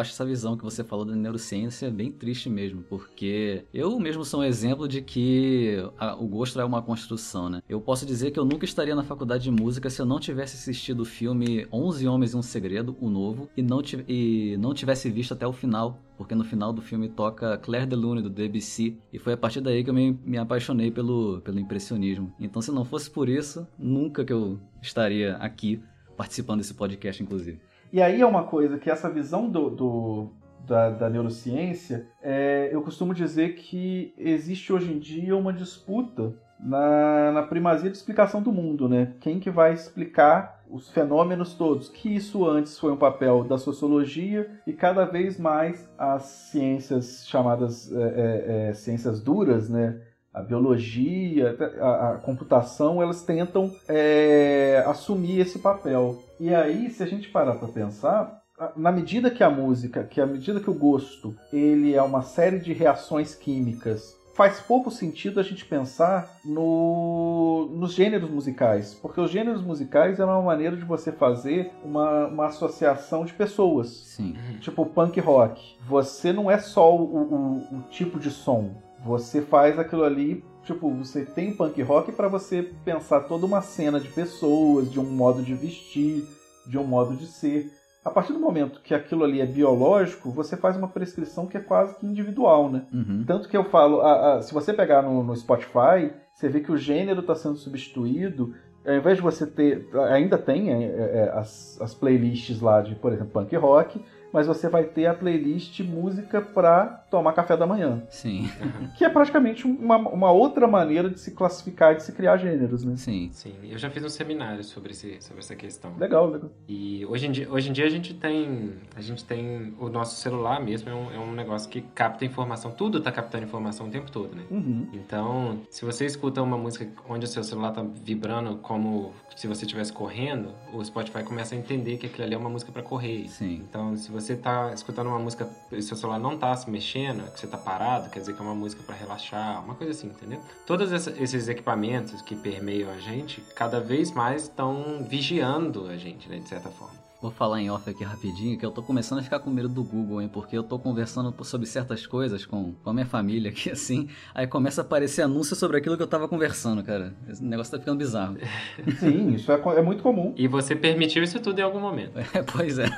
Acho essa visão que você falou da neurociência bem triste mesmo, porque eu mesmo sou um exemplo de que a, o gosto é uma construção, né? Eu posso dizer que eu nunca estaria na faculdade de música se eu não tivesse assistido o filme 11 Homens e um Segredo, o novo, e não, e não tivesse visto até o final, porque no final do filme toca Claire de Lune do Debussy e foi a partir daí que eu me, me, apaixonei pelo, pelo impressionismo. Então, se não fosse por isso, nunca que eu estaria aqui participando desse podcast, inclusive. E aí é uma coisa que essa visão do, do da, da, neurociência, é, eu costumo dizer que existe hoje em dia uma disputa na, na primazia de explicação do mundo, né? Quem que vai explicar os fenômenos todos? Que isso antes foi um papel da sociologia e cada vez mais as ciências chamadas é, é, é ciências duras, né? a biologia, a, a, computação, elas tentam é, assumir esse papel. E aí, se a gente parar para pensar, na medida que a música, que à medida que o gosto, ele é uma série de reações químicas faz pouco sentido a gente pensar no, nos gêneros musicais, porque os gêneros musicais é uma maneira de você fazer uma, uma associação de pessoas. Sim. Tipo punk rock. Você não é só o, o, o tipo de som, você faz aquilo ali tipo, você tem punk rock para você pensar toda uma cena de pessoas, de um modo de vestir, de um modo de ser a partir do momento que aquilo ali é biológico, você faz uma prescrição que é quase que individual, né? Uhum. Tanto que eu falo, a, a, se você pegar no, no Spotify, você vê que o gênero está sendo substituído. Ao invés de você ter. Ainda tem é, é, as, as playlists lá de, por exemplo, punk rock, mas você vai ter a playlist música para tomar café da manhã. Sim. Que é praticamente uma, uma outra maneira de se classificar, de se criar gêneros, né? Sim. Sim. Eu já fiz um seminário sobre, esse, sobre essa questão. Legal, legal. E hoje em dia, hoje em dia a gente tem. A gente tem. O nosso celular mesmo é um, é um negócio que capta informação. Tudo está captando informação o tempo todo, né? Uhum. Então, se você escuta uma música onde o seu celular tá vibrando como se você estivesse correndo, o Spotify começa a entender que aquilo ali é uma música para correr. Sim. Então, se você você tá escutando uma música e seu celular não tá se mexendo, que você tá parado, quer dizer que é uma música para relaxar, uma coisa assim, entendeu? Todos esses equipamentos que permeiam a gente, cada vez mais estão vigiando a gente, né, de certa forma. Vou falar em off aqui rapidinho, que eu tô começando a ficar com medo do Google, hein? Porque eu tô conversando sobre certas coisas com, com a minha família aqui, assim. Aí começa a aparecer anúncio sobre aquilo que eu tava conversando, cara. Esse negócio tá ficando bizarro. Sim, isso é, é muito comum. E você permitiu isso tudo em algum momento. É, pois é.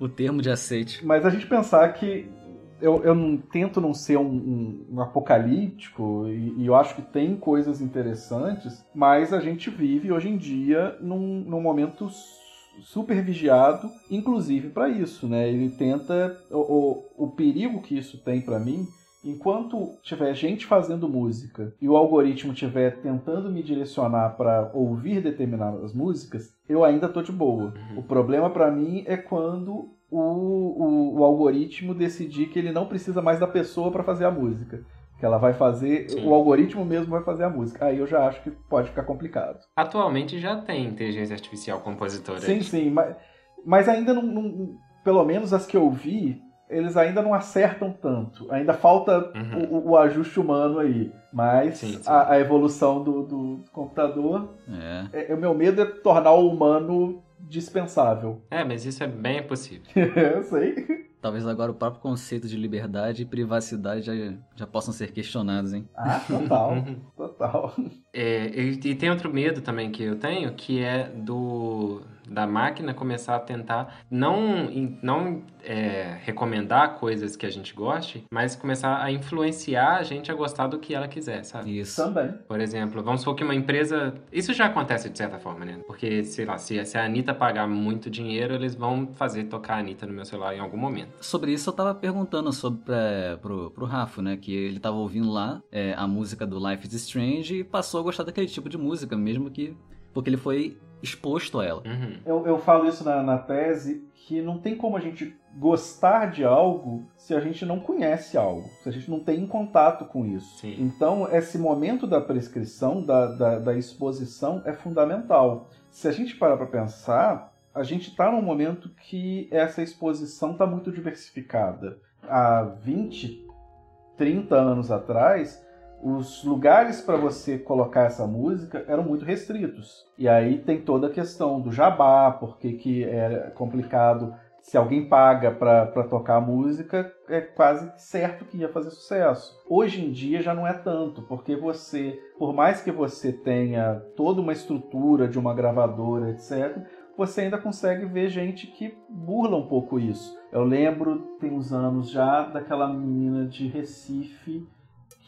O termo de aceite. Mas a gente pensar que eu, eu não, tento não ser um, um, um apocalíptico e, e, eu acho que tem coisas interessantes, mas a gente vive hoje em dia num, num momento super vigiado, inclusive para isso, né? Ele tenta o, o, o perigo que isso tem para mim enquanto tiver gente fazendo música e o algoritmo estiver tentando me direcionar para ouvir determinadas músicas, eu ainda tô de boa. Uhum. O problema para mim é quando o, o, o, algoritmo decidir que ele não precisa mais da pessoa para fazer a música. Que ela vai fazer, Sim. o algoritmo mesmo vai fazer a música. Aí eu já acho que pode ficar complicado. Atualmente já tem inteligência artificial compositora. Sim, sim, mas, mas ainda não, não, Pelo menos as que eu vi, eles ainda não acertam tanto. Ainda falta uhum. o, o, ajuste humano aí. Mas sim, sim. A, a, evolução do, do computador. É. É, o meu medo é tornar o humano dispensável. É, mas isso é bem possível. eu sei. Talvez agora o próprio conceito de liberdade e privacidade já, já possam ser questionados, hein? Ah, total. total. É, e, e tem outro medo também que eu tenho, que é do da máquina começar a tentar não, não é, recomendar coisas que a gente goste, mas começar a influenciar a gente a gostar do que ela quiser, sabe? Isso. Também. Por exemplo, vamos supor que uma empresa. Isso já acontece de certa forma, né? Porque, sei lá, se, se a Anitta pagar muito dinheiro, eles vão fazer tocar a Anitta no meu celular em algum momento. Sobre isso eu tava perguntando sobre, é, pro, pro Rafa, né? Que ele tava ouvindo lá é, a música do Life is Strange e passou a gostar daquele tipo de música, mesmo que. Porque ele foi exposto a ela. Uhum. Eu, eu falo isso na, na tese que não tem como a gente gostar de algo se a gente não conhece algo, se a gente não tem contato com isso. Sim. Então, esse momento da prescrição, da, da, da exposição, é fundamental. Se a gente parar para pensar, a gente está num momento que essa exposição está muito diversificada. Há 20, 30 anos atrás, os lugares para você colocar essa música eram muito restritos. E aí tem toda a questão do jabá, porque que é complicado. Se alguém paga para tocar a música, é quase certo que ia fazer sucesso. Hoje em dia já não é tanto, porque você, por mais que você tenha toda uma estrutura de uma gravadora, etc., você ainda consegue ver gente que burla um pouco isso. Eu lembro, tem uns anos já, daquela menina de Recife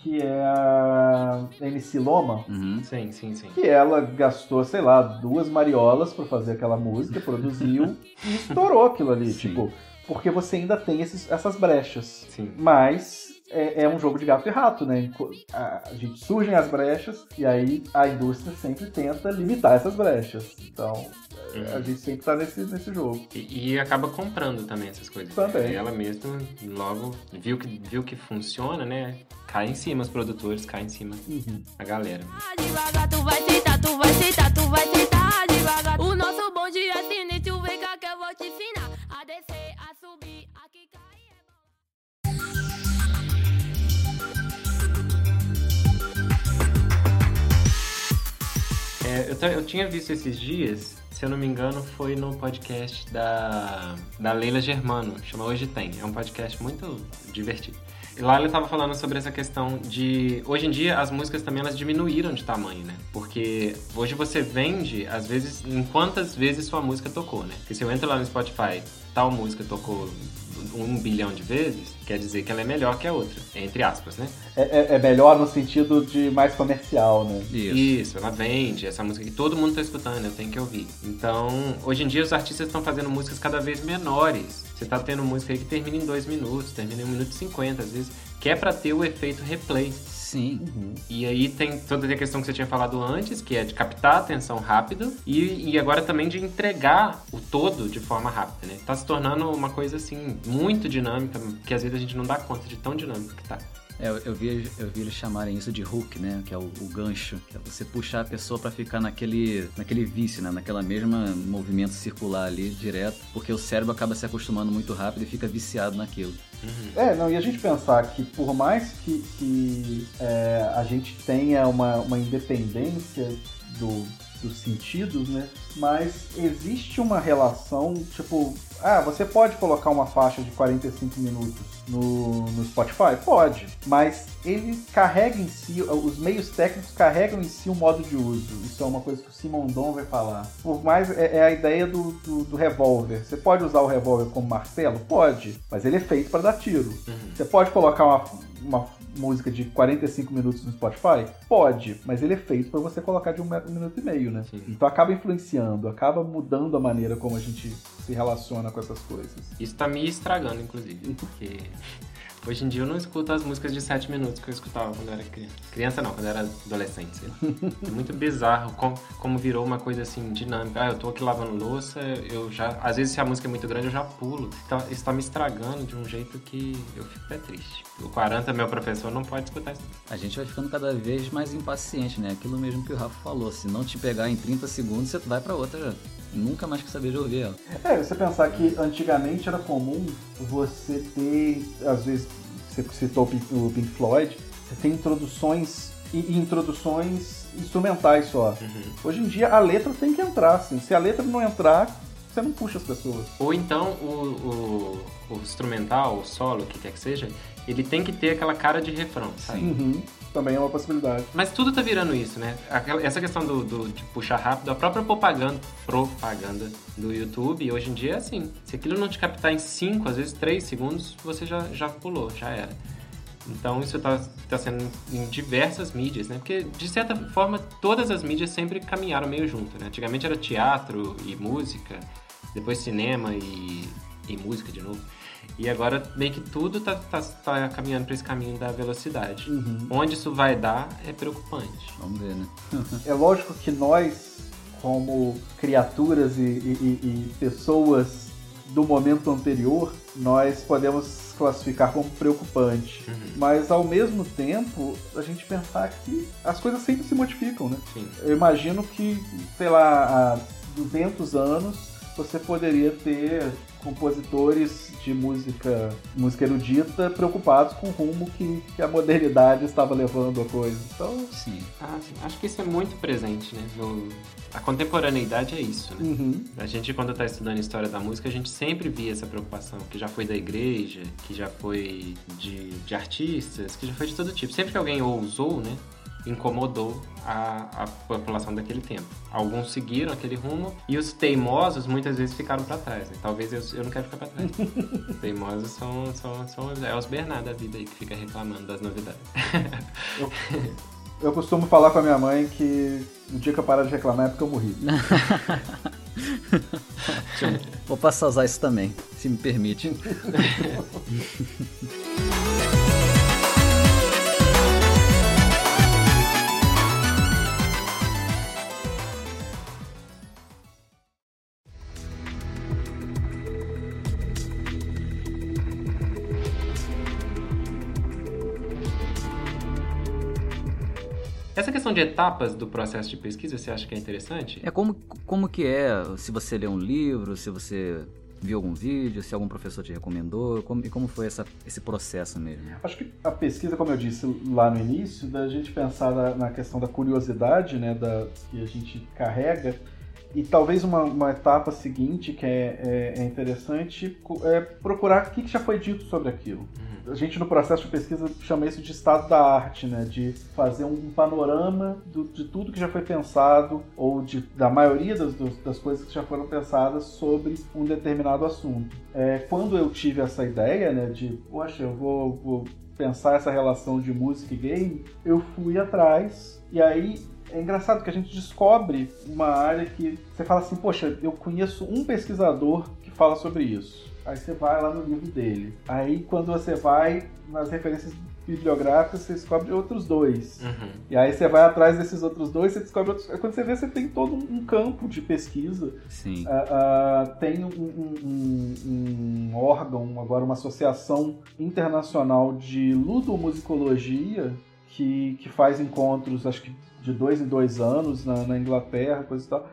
que é a MC Loma, Uhum. Sim, sim, sim. que ela gastou, sei lá, duas mariolas pra fazer aquela música, produziu e estourou aquilo ali, Sim. tipo, porque você ainda tem esses- essas brechas. Sim. Mas é, é um jogo de gato e rato, né? A, a gente surgem as brechas e aí a indústria sempre tenta limitar essas brechas. Então a Uhum. gente sempre tá nesse, nesse jogo. E, e acaba comprando também essas coisas. Também. Ela mesma logo viu que, viu que funciona, né? Cai em cima os produtores, cai em cima a galera. Devagar tu vai sentar, tu vai sentar, tu vai É, eu, eu tinha visto esses dias, se eu não me engano, foi no podcast da, da Leila Germano, chama Hoje Tem. É um podcast muito divertido. E lá ela estava falando sobre essa questão de. Hoje em dia as músicas também elas diminuíram de tamanho, né? Porque hoje você vende, às vezes, em quantas vezes sua música tocou, né? Porque se eu entro lá no Spotify, tal música tocou um bilhão de vezes, quer dizer que ela é melhor que a outra. Entre aspas, né? É, é- é melhor no sentido de mais comercial, né? Isso. Isso, ela vende essa música que todo mundo tá escutando, eu tenho que ouvir. Então, hoje em dia os artistas estão fazendo músicas cada vez menores. Você tá tendo música aí que termina em dois minutos, termina em um minuto e cinquenta, às vezes, que é pra ter o efeito replay. Sim. E aí tem toda a questão que você tinha falado antes, que é de captar a atenção rápido e, e agora também de entregar o todo de forma rápida, né? Tá se tornando uma coisa assim muito dinâmica, que às vezes a gente não dá conta de tão dinâmico que tá. É, eu, eu vi, eu vi eles chamarem isso de hook, né? Que é o, o gancho. Que é você puxar a pessoa pra ficar naquele, naquele vício, né? Naquela mesma movimento circular ali, direto. Porque o cérebro acaba se acostumando muito rápido e fica viciado naquilo. É, não, e a gente pensar que por mais que, que, é, a gente tenha uma, uma independência do, dos sentidos, né? Mas existe uma relação, tipo, ah, você pode colocar uma faixa de 45 minutos no, no Spotify? Pode, mas ele carrega em si, os meios técnicos carregam em si o modo de uso. Isso é uma coisa que o Simon Don vai falar. Por mais, é, é a ideia do, do, do revólver. Você pode usar o revólver como martelo? Pode, mas ele é feito para dar tiro. Você pode colocar uma, uma música de 45 minutos no Spotify? Pode, mas ele é feito para você colocar de um, um minuto e meio, né? Sim. Então acaba influenciando, acaba mudando a maneira como a gente se relaciona com essas coisas. Isso tá me estragando, inclusive, porque hoje em dia eu não escuto as músicas de 7 minutos que eu escutava quando eu era criança. Criança não, quando eu era adolescente. É muito bizarro como, como virou uma coisa assim dinâmica. Ah, eu tô aqui lavando louça, eu já. Às vezes se a música é muito grande, eu já pulo. Então, isso tá me estragando de um jeito que eu fico até triste. O 40, meu professor, não pode escutar isso. A gente vai ficando cada vez mais impaciente, né? Aquilo mesmo que o Rafa falou. Se não te pegar em 30 segundos, você vai pra outra já. Nunca mais quer saber de ouvir ela. É, você pensar que antigamente era comum você ter, às vezes, você citou o Pink, Floyd, você tem introduções e, introduções instrumentais só. Hoje em dia a letra tem que entrar, assim. Se a letra não entrar, você não puxa as pessoas. Ou então o, o, o instrumental, o solo, o que quer que seja, ele tem que ter aquela cara de refrão, sabe? Uhum, também é uma possibilidade. Mas tudo tá virando isso, né? Aquela- essa questão do, do- de puxar rápido, a própria propaganda, propaganda do YouTube, hoje em dia é assim. Se aquilo não te captar em 5, às vezes 3 segundos, você já, já pulou, já era. Então isso tá, tá sendo em diversas mídias, né? Porque, de certa forma, todas as mídias sempre caminharam meio junto, né? Antigamente era teatro e música, depois cinema e, e música de novo. E agora meio que tudo tá, tá, tá caminhando para esse caminho da velocidade. Onde isso vai dar é preocupante. Vamos ver, né? É lógico que nós, como criaturas e, e- e- e pessoas do momento anterior, nós podemos classificar como preocupante. Mas ao mesmo tempo, a gente pensar que as coisas sempre se modificam, né? Sim. Eu imagino que, sei lá, há 200 anos você poderia ter compositores de música, música erudita preocupados com o rumo que, que a modernidade estava levando a coisa. Então, Sim. Ah, sim. Acho que isso é muito presente, né? No- A contemporaneidade é isso, né? uhum. A gente, quando está estudando história da música, a gente sempre via essa preocupação, que já foi da igreja, que já foi de, de artistas, que já foi de todo tipo. Sempre que alguém ousou, né, incomodou a, a população daquele tempo. Alguns seguiram aquele rumo e os teimosos muitas vezes ficaram para trás. Né? Talvez eu, eu não quero ficar para trás. teimosos são, são, são é os Bernard da vida aí que fica reclamando das novidades. Eu costumo falar com a minha mãe que o dia que eu parar de reclamar é porque eu morri. Vou passar a usar isso também, se me permite. questão de etapas do processo de pesquisa, você acha que é interessante? É como, como que é, se você lê um livro, se você viu algum vídeo, se algum professor te recomendou, como, e como foi essa, esse processo mesmo? Acho que a pesquisa, como eu disse lá no início, da gente pensar na, na questão da curiosidade, né, da, que a gente carrega, e talvez uma, uma etapa seguinte que é, é, é interessante é procurar o que, que já foi dito sobre aquilo. A gente no processo de pesquisa chama isso de estado da arte, né? De fazer um panorama do, de tudo que já foi pensado ou de, da maioria das, das coisas que já foram pensadas sobre um determinado assunto. É, quando eu tive essa ideia, né? De, poxa, eu vou, vou pensar essa relação de música e game, eu fui atrás e aí é engraçado que a gente descobre uma área que você fala assim, poxa, eu conheço um pesquisador que fala sobre isso. Aí você vai lá no livro dele. Aí quando você vai nas referências bibliográficas, você descobre outros dois. Uhum. E aí você vai atrás desses outros dois, você descobre outros. Quando você vê, você tem todo um campo de pesquisa. Sim. Uh, uh, tem um, um, um, um, órgão, agora uma associação internacional de ludomusicologia que, que faz encontros, acho que de dois em dois anos na, na Inglaterra, coisa e tal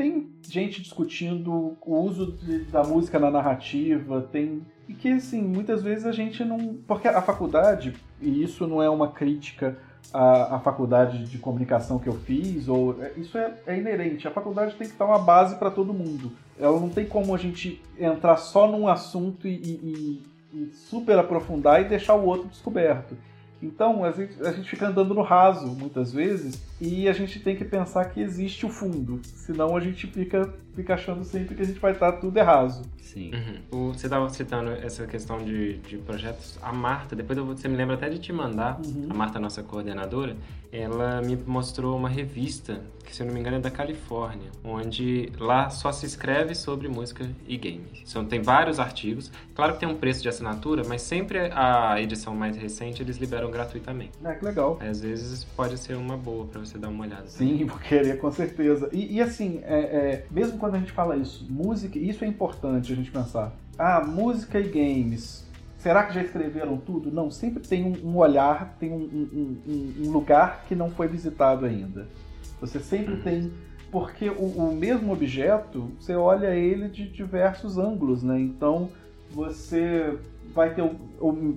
tem gente discutindo o uso de, da música na narrativa, tem. E que, assim, muitas vezes a gente não. Porque a faculdade, e isso não é uma crítica à, à faculdade de comunicação que eu fiz, ou. Isso é, é inerente. A faculdade tem que estar uma base para todo mundo. Ela não tem como a gente entrar só num assunto e, e, e super aprofundar e deixar o outro descoberto. Então a gente, a gente fica andando no raso muitas vezes e a gente tem que pensar que existe o fundo, senão a gente fica, fica achando sempre que a gente vai estar tudo raso. Sim. Uhum. Você estava citando essa questão de, de projetos. A Marta, depois eu, você me lembra até de te mandar, Uhum. a Marta, nossa coordenadora, ela me mostrou uma revista, que se eu não me engano é da Califórnia, onde lá só se escreve sobre música e games. São, tem vários artigos. Claro que tem um preço de assinatura, mas sempre a edição mais recente eles liberam gratuitamente. É, que legal. Às vezes pode ser uma boa para você dar uma olhada. Sim, vou querer com certeza. E, e assim, é, é, mesmo quando a gente fala isso, música, isso é importante a gente pensar. Ah, música e games. Será que já escreveram tudo? Não, sempre tem um, um olhar, tem um, um, um, lugar que não foi visitado ainda. Você sempre Uhum. tem. Porque o, o mesmo objeto, você olha ele de diversos ângulos, né? Então você vai ter.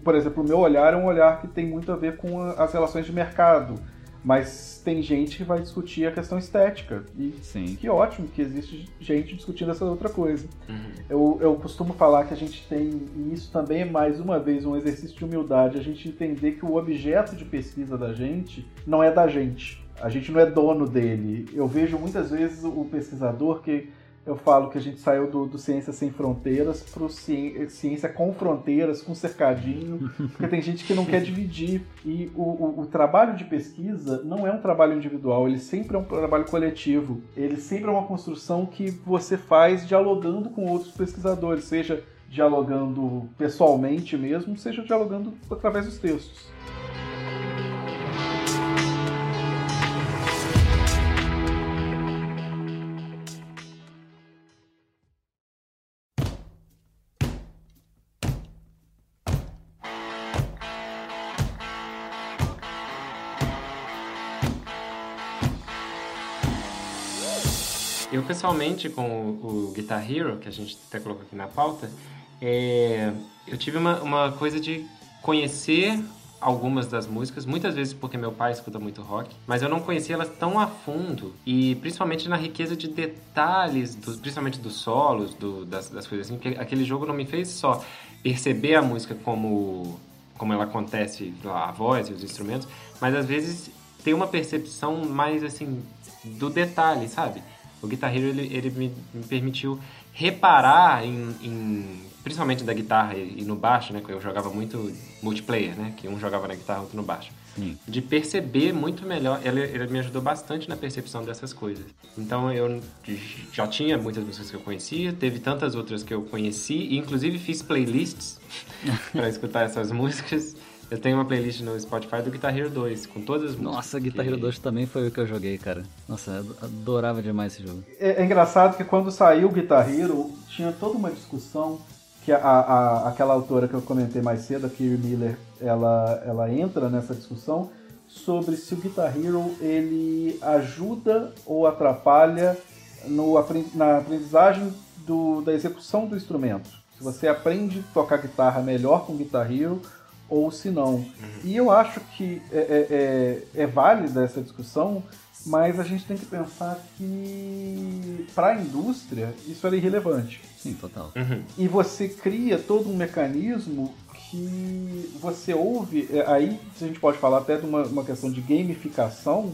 por exemplo, o meu olhar é um olhar que tem muito a ver com as relações de mercado. Mas tem gente que vai discutir a questão estética. E Sim. que ótimo que existe gente discutindo essa outra coisa. Uhum. Eu, eu costumo falar que a gente tem, e isso também é mais uma vez um exercício de humildade, a gente entender que o objeto de pesquisa da gente não é da gente. A gente não é dono dele. Eu vejo muitas vezes o pesquisador que eu falo que a gente saiu do, do Ciência Sem Fronteiras para Ciência com Fronteiras, com cercadinho, porque tem gente que não quer dividir. E o, o, o trabalho de pesquisa não é um trabalho individual, ele sempre é um trabalho coletivo. Ele sempre é uma construção que você faz dialogando com outros pesquisadores, seja dialogando pessoalmente mesmo, seja dialogando através dos textos. Eu, pessoalmente, com o, o Guitar Hero, que a gente até colocou aqui na pauta, é, eu tive uma, uma coisa de conhecer algumas das músicas, muitas vezes porque meu pai escuta muito rock, mas eu não conhecia elas tão a fundo e principalmente na riqueza de detalhes, dos- principalmente dos solos, do- das, das coisas assim, porque aquele jogo não me fez só perceber a música como, como ela acontece, a voz e os instrumentos, mas às vezes ter uma percepção mais assim do detalhe, sabe? O Guitar Hero ele, ele me, me permitiu reparar em, em- principalmente da guitarra e, e no baixo, né? Que eu jogava muito multiplayer, né? Que um jogava na guitarra, outro no baixo. Sim. de perceber muito melhor. Ele, ele me ajudou bastante na percepção dessas coisas. Então eu já tinha muitas músicas que eu conhecia, teve tantas outras que eu conheci, e inclusive fiz playlists para escutar essas músicas. Eu tenho uma playlist no Spotify do Guitar Hero 2, com todas as músicas. Nossa, Guitar que- Hero 2 também foi o que eu joguei, cara. Nossa, eu adorava demais esse jogo. É, é engraçado que quando saiu o Guitar Hero, tinha toda uma discussão que a, a- aquela autora que eu comentei mais cedo, a Kiri Miller, ela, ela entra nessa discussão sobre se o Guitar Hero ele ajuda ou atrapalha no, na aprendizagem do- da execução do instrumento. Se você aprende a tocar guitarra melhor com Guitar Hero ou se não. E eu acho que é, é, é, é válida essa discussão, mas a gente tem que pensar que para a indústria isso era irrelevante. Sim, total. Uhum. E você cria todo um mecanismo que você ouve, é, aí a gente pode falar até de uma, uma questão de gamificação,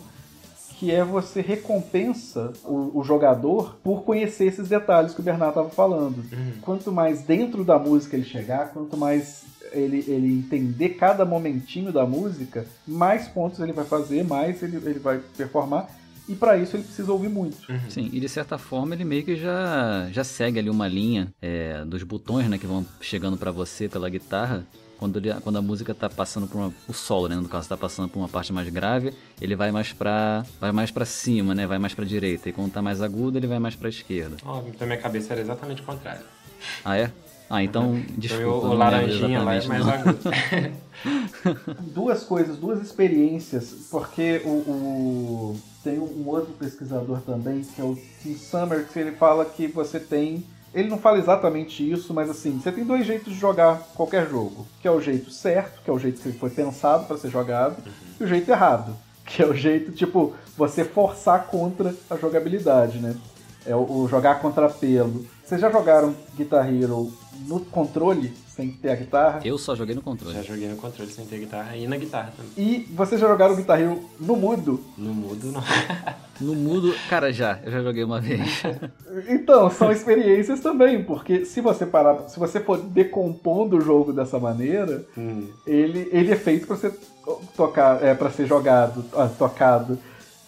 que é você recompensa o, o jogador por conhecer esses detalhes que o Bernardo estava falando. Quanto mais dentro da música ele chegar, quanto mais ele, ele entender cada momentinho da música, mais pontos ele vai fazer, mais ele, ele vai performar. E para isso ele precisa ouvir muito. Sim, e de certa forma ele meio que já, já segue ali uma linha é, dos botões, né, que vão chegando pra você pela guitarra. Quando, ele- quando a música tá passando por uma, o solo, né, no caso tá passando por uma parte mais grave, ele vai mais pra vai mais para cima, né, vai mais pra direita. E quando tá mais agudo, ele vai mais pra esquerda. Ó, então minha cabeça era exatamente o contrário. Ah, é? Ah, então, desculpa. Então, eu o, laranjinha lá é mais não. agudo. duas coisas, duas experiências, porque o, o- tem um outro pesquisador também, que é o Tim Summer, que ele fala que você tem. Ele não fala exatamente isso, mas assim, você tem dois jeitos de jogar qualquer jogo. Que é o jeito certo, que é o jeito que foi pensado para ser jogado, e o jeito errado, que é o jeito, tipo, você forçar contra a jogabilidade, né? É o, o jogar contra pelo. Vocês já jogaram Guitar Hero no controle, sem ter a guitarra? Eu só joguei no controle. Já joguei no controle sem ter guitarra e na guitarra também. E vocês já jogaram Guitar Hero no mudo? No mudo, não. No mudo, cara, já. Eu já joguei uma vez. Então, são experiências também, porque se você parar, se você for decompondo o jogo dessa maneira, Hum. ele, ele é feito para ser tocar, é, para ser jogado, ah, tocado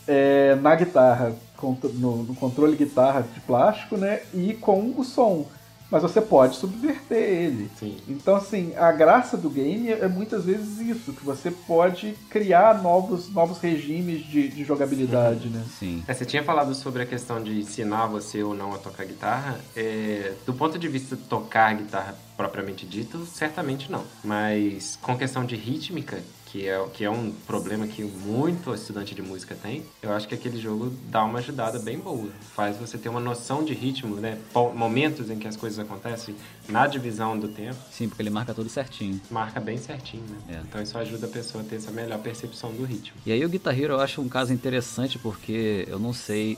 é, na guitarra, no, no controle guitarra de plástico, né, e com o som. Mas você pode subverter ele. Sim. Então, assim, a graça do game é muitas vezes isso, que você pode criar novos, novos regimes de, de jogabilidade, né? Sim. É, você tinha falado sobre a questão de ensinar você ou não a tocar guitarra. É, do ponto de vista de tocar guitarra propriamente dito, certamente não. Mas com questão de rítmica, que é, que é um problema que muito estudante de música tem, eu acho que aquele jogo dá uma ajudada bem boa. Faz você ter uma noção de ritmo, né? Momentos em que as coisas acontecem na divisão do tempo. Sim, porque ele marca tudo certinho. Marca bem certinho, né? É. Então isso ajuda a pessoa a ter essa melhor percepção do ritmo. E aí o Guitar Hero eu acho um caso interessante porque eu não sei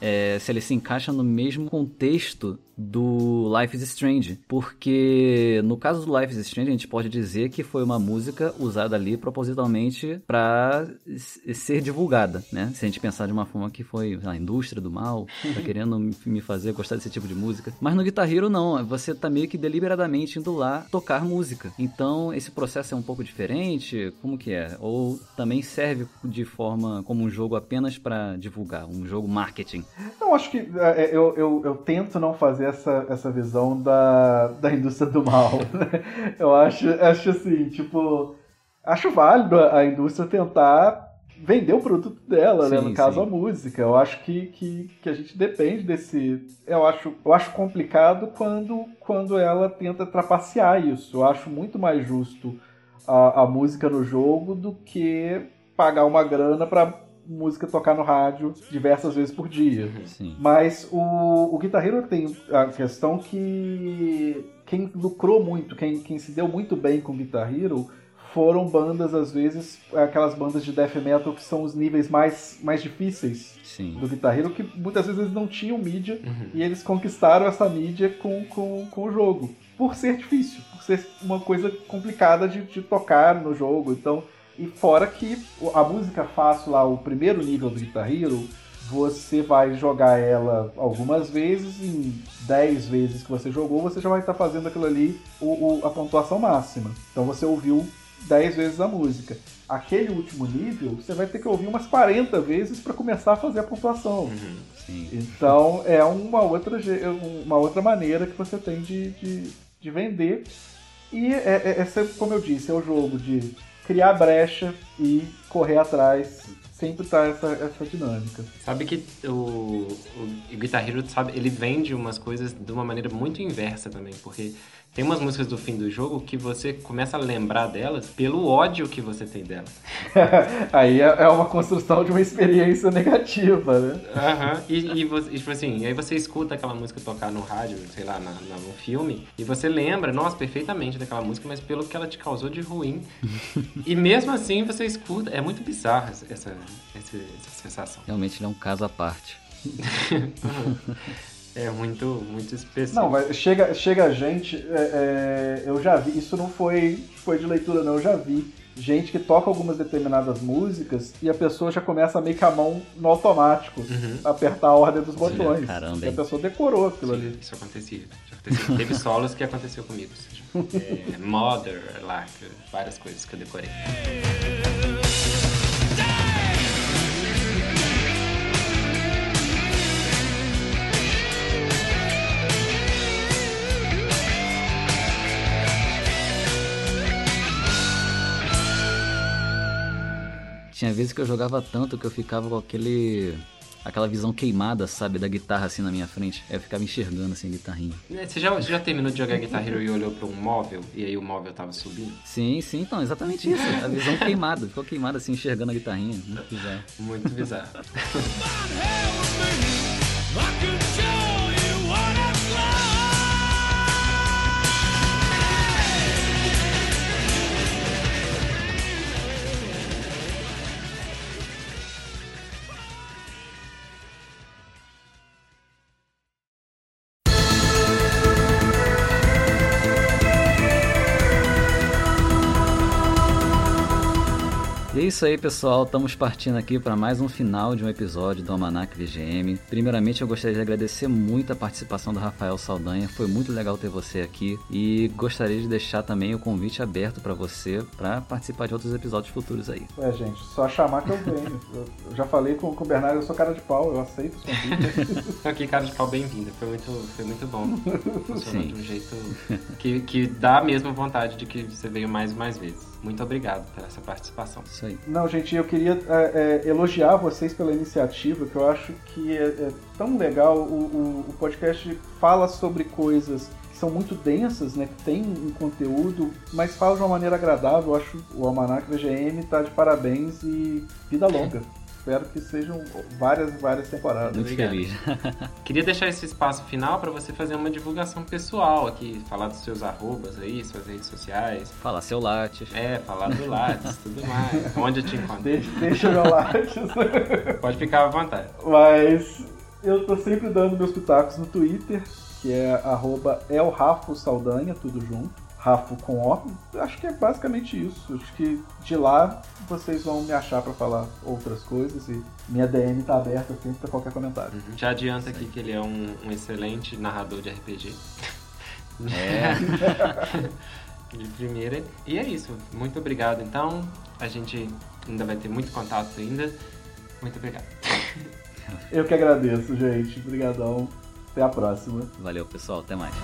é, se ele se encaixa no mesmo contexto do Life is Strange. Porque no caso do Life is Strange a gente pode dizer que foi uma música usada ali propositalmente para ser divulgada, né? Se a gente pensar de uma forma que foi a indústria do mal, tá querendo me- fazer gostar desse tipo de música. Mas no Guitar Hero não, você tá meio que deliberadamente indo lá tocar música. Então esse processo é um pouco diferente, como que é? Ou também serve de forma como um jogo apenas para divulgar, um jogo marketing. Não, acho que é, eu, eu, eu tento não fazer essa, essa visão da, da indústria do mal. né? Eu acho, acho assim, tipo, acho válido a, indústria tentar vender o produto dela, né? Sim, No caso, sim. a música. Eu acho que, que, que a gente depende desse. Eu acho, eu acho complicado quando, quando ela tenta trapacear isso. Eu acho muito mais justo a, a música no jogo do que pagar uma grana pra música tocar no rádio diversas vezes por dia. Sim. Mas o, o Guitar Hero tem a questão que quem lucrou muito, quem, quem se deu muito bem com Guitar Hero foram bandas, às vezes, aquelas bandas de death metal que são os níveis mais, mais difíceis Sim. do Guitar Hero, que muitas vezes eles não tinham mídia e eles conquistaram essa mídia com, com, com o jogo. Por ser difícil, por ser uma coisa complicada de, de tocar no jogo. Então, e fora que a música fácil lá, o primeiro nível do Guitar Hero, você vai jogar ela algumas vezes, em 10 vezes que você jogou, você já vai estar fazendo aquilo ali, o, o- a pontuação máxima. Então você ouviu 10 vezes a música. Aquele último nível, você vai ter que ouvir umas 40 vezes para começar a fazer a pontuação. Uhum. Então é uma outra, je- uma outra maneira que você tem de, de, de vender. E é, é, essa, como eu disse, é o jogo de criar brecha e correr atrás. Sempre tá essa, essa dinâmica. Sabe que o, o, o Guitar Hero, sabe, ele vende umas coisas de uma maneira muito inversa também, porque tem umas músicas do fim do jogo que você começa a lembrar delas pelo ódio que você tem delas. Aí é é uma construção de uma experiência negativa, né? Aham. E, e, você, e, tipo assim, aí você escuta aquela música tocar no rádio, sei lá, na, na- num filme, e você lembra, nossa, perfeitamente daquela música, mas pelo que ela te causou de ruim. e mesmo assim você escuta. É muito bizarro essa, essa, essa, essa sensação. Realmente ele é um caso à parte. É muito, muito específico. Não, mas chega, chega a gente. é, é, eu já vi, isso não foi, foi de leitura, não, eu já vi gente que toca algumas determinadas músicas e a pessoa já começa a meio que a mão no automático, Uhum. apertar a ordem dos botões. caramba, Porque a pessoa decorou aquilo Sim, ali. Isso acontecia. Já acontecia. Teve solos que aconteceu comigo. É, Mother, lá, que- várias coisas que eu decorei. Tinha vezes que eu jogava tanto que eu ficava com aquele. aquela visão queimada, sabe, da guitarra assim na minha frente. Aí eu ficava enxergando assim a guitarrinha. É, Você já, você já terminou de jogar Guitar Hero e olhou pra um móvel e aí o móvel tava subindo? Sim, sim, então, exatamente isso. A visão queimada, ficou queimada assim, enxergando a guitarrinha. Muito bizarro. Muito bizarro. isso aí, pessoal. Estamos partindo aqui para mais um final de um episódio do Almanac VGM. Primeiramente, eu gostaria de agradecer muito a participação do Rafael Saldanha. Foi muito legal ter você aqui. E gostaria de deixar também o convite aberto para você para participar de outros episódios futuros aí. É, gente, só chamar que eu venho. Eu, já falei com, com o Bernardo, eu sou cara de pau, eu aceito os convites. Aqui, cara de pau, bem-vinda. Foi muito, foi muito bom. Funcionou Sim. de um jeito que, que dá a mesma vontade de que você veio mais e mais vezes. Muito obrigado por essa participação. Isso aí. Não, gente, eu queria é, é, elogiar vocês pela iniciativa, que eu acho que é, é tão legal. O, o- o podcast fala sobre coisas que são muito densas, né? Que tem um conteúdo, mas fala de uma maneira agradável. Eu acho o Almanac VGM tá de parabéns e vida longa. Espero que sejam várias, várias temporadas. Muito Obrigado. feliz. Queria deixar esse espaço final para você fazer uma divulgação pessoal aqui, falar dos seus arrobas aí, suas redes sociais. Falar seu Lattes. É, falar do Lattes, tudo mais. Onde eu te encontro? Deixa, deixa meu like. Pode ficar à vontade. Mas eu tô sempre dando meus pitacos no Twitter, que é arroba elrafo Saldanha, tudo junto. Rafo com O. Acho que é basicamente isso. Acho que de lá vocês vão me achar pra falar outras coisas e minha DM tá aberta sempre pra qualquer comentário. Já adianta aqui que ele é um, um excelente narrador de RPG. É. de primeira. E é isso. Muito obrigado. Então, a gente ainda vai ter muito contato ainda. Muito obrigado. Eu que agradeço, gente. Obrigadão. Até a próxima. Valeu, pessoal. Até mais.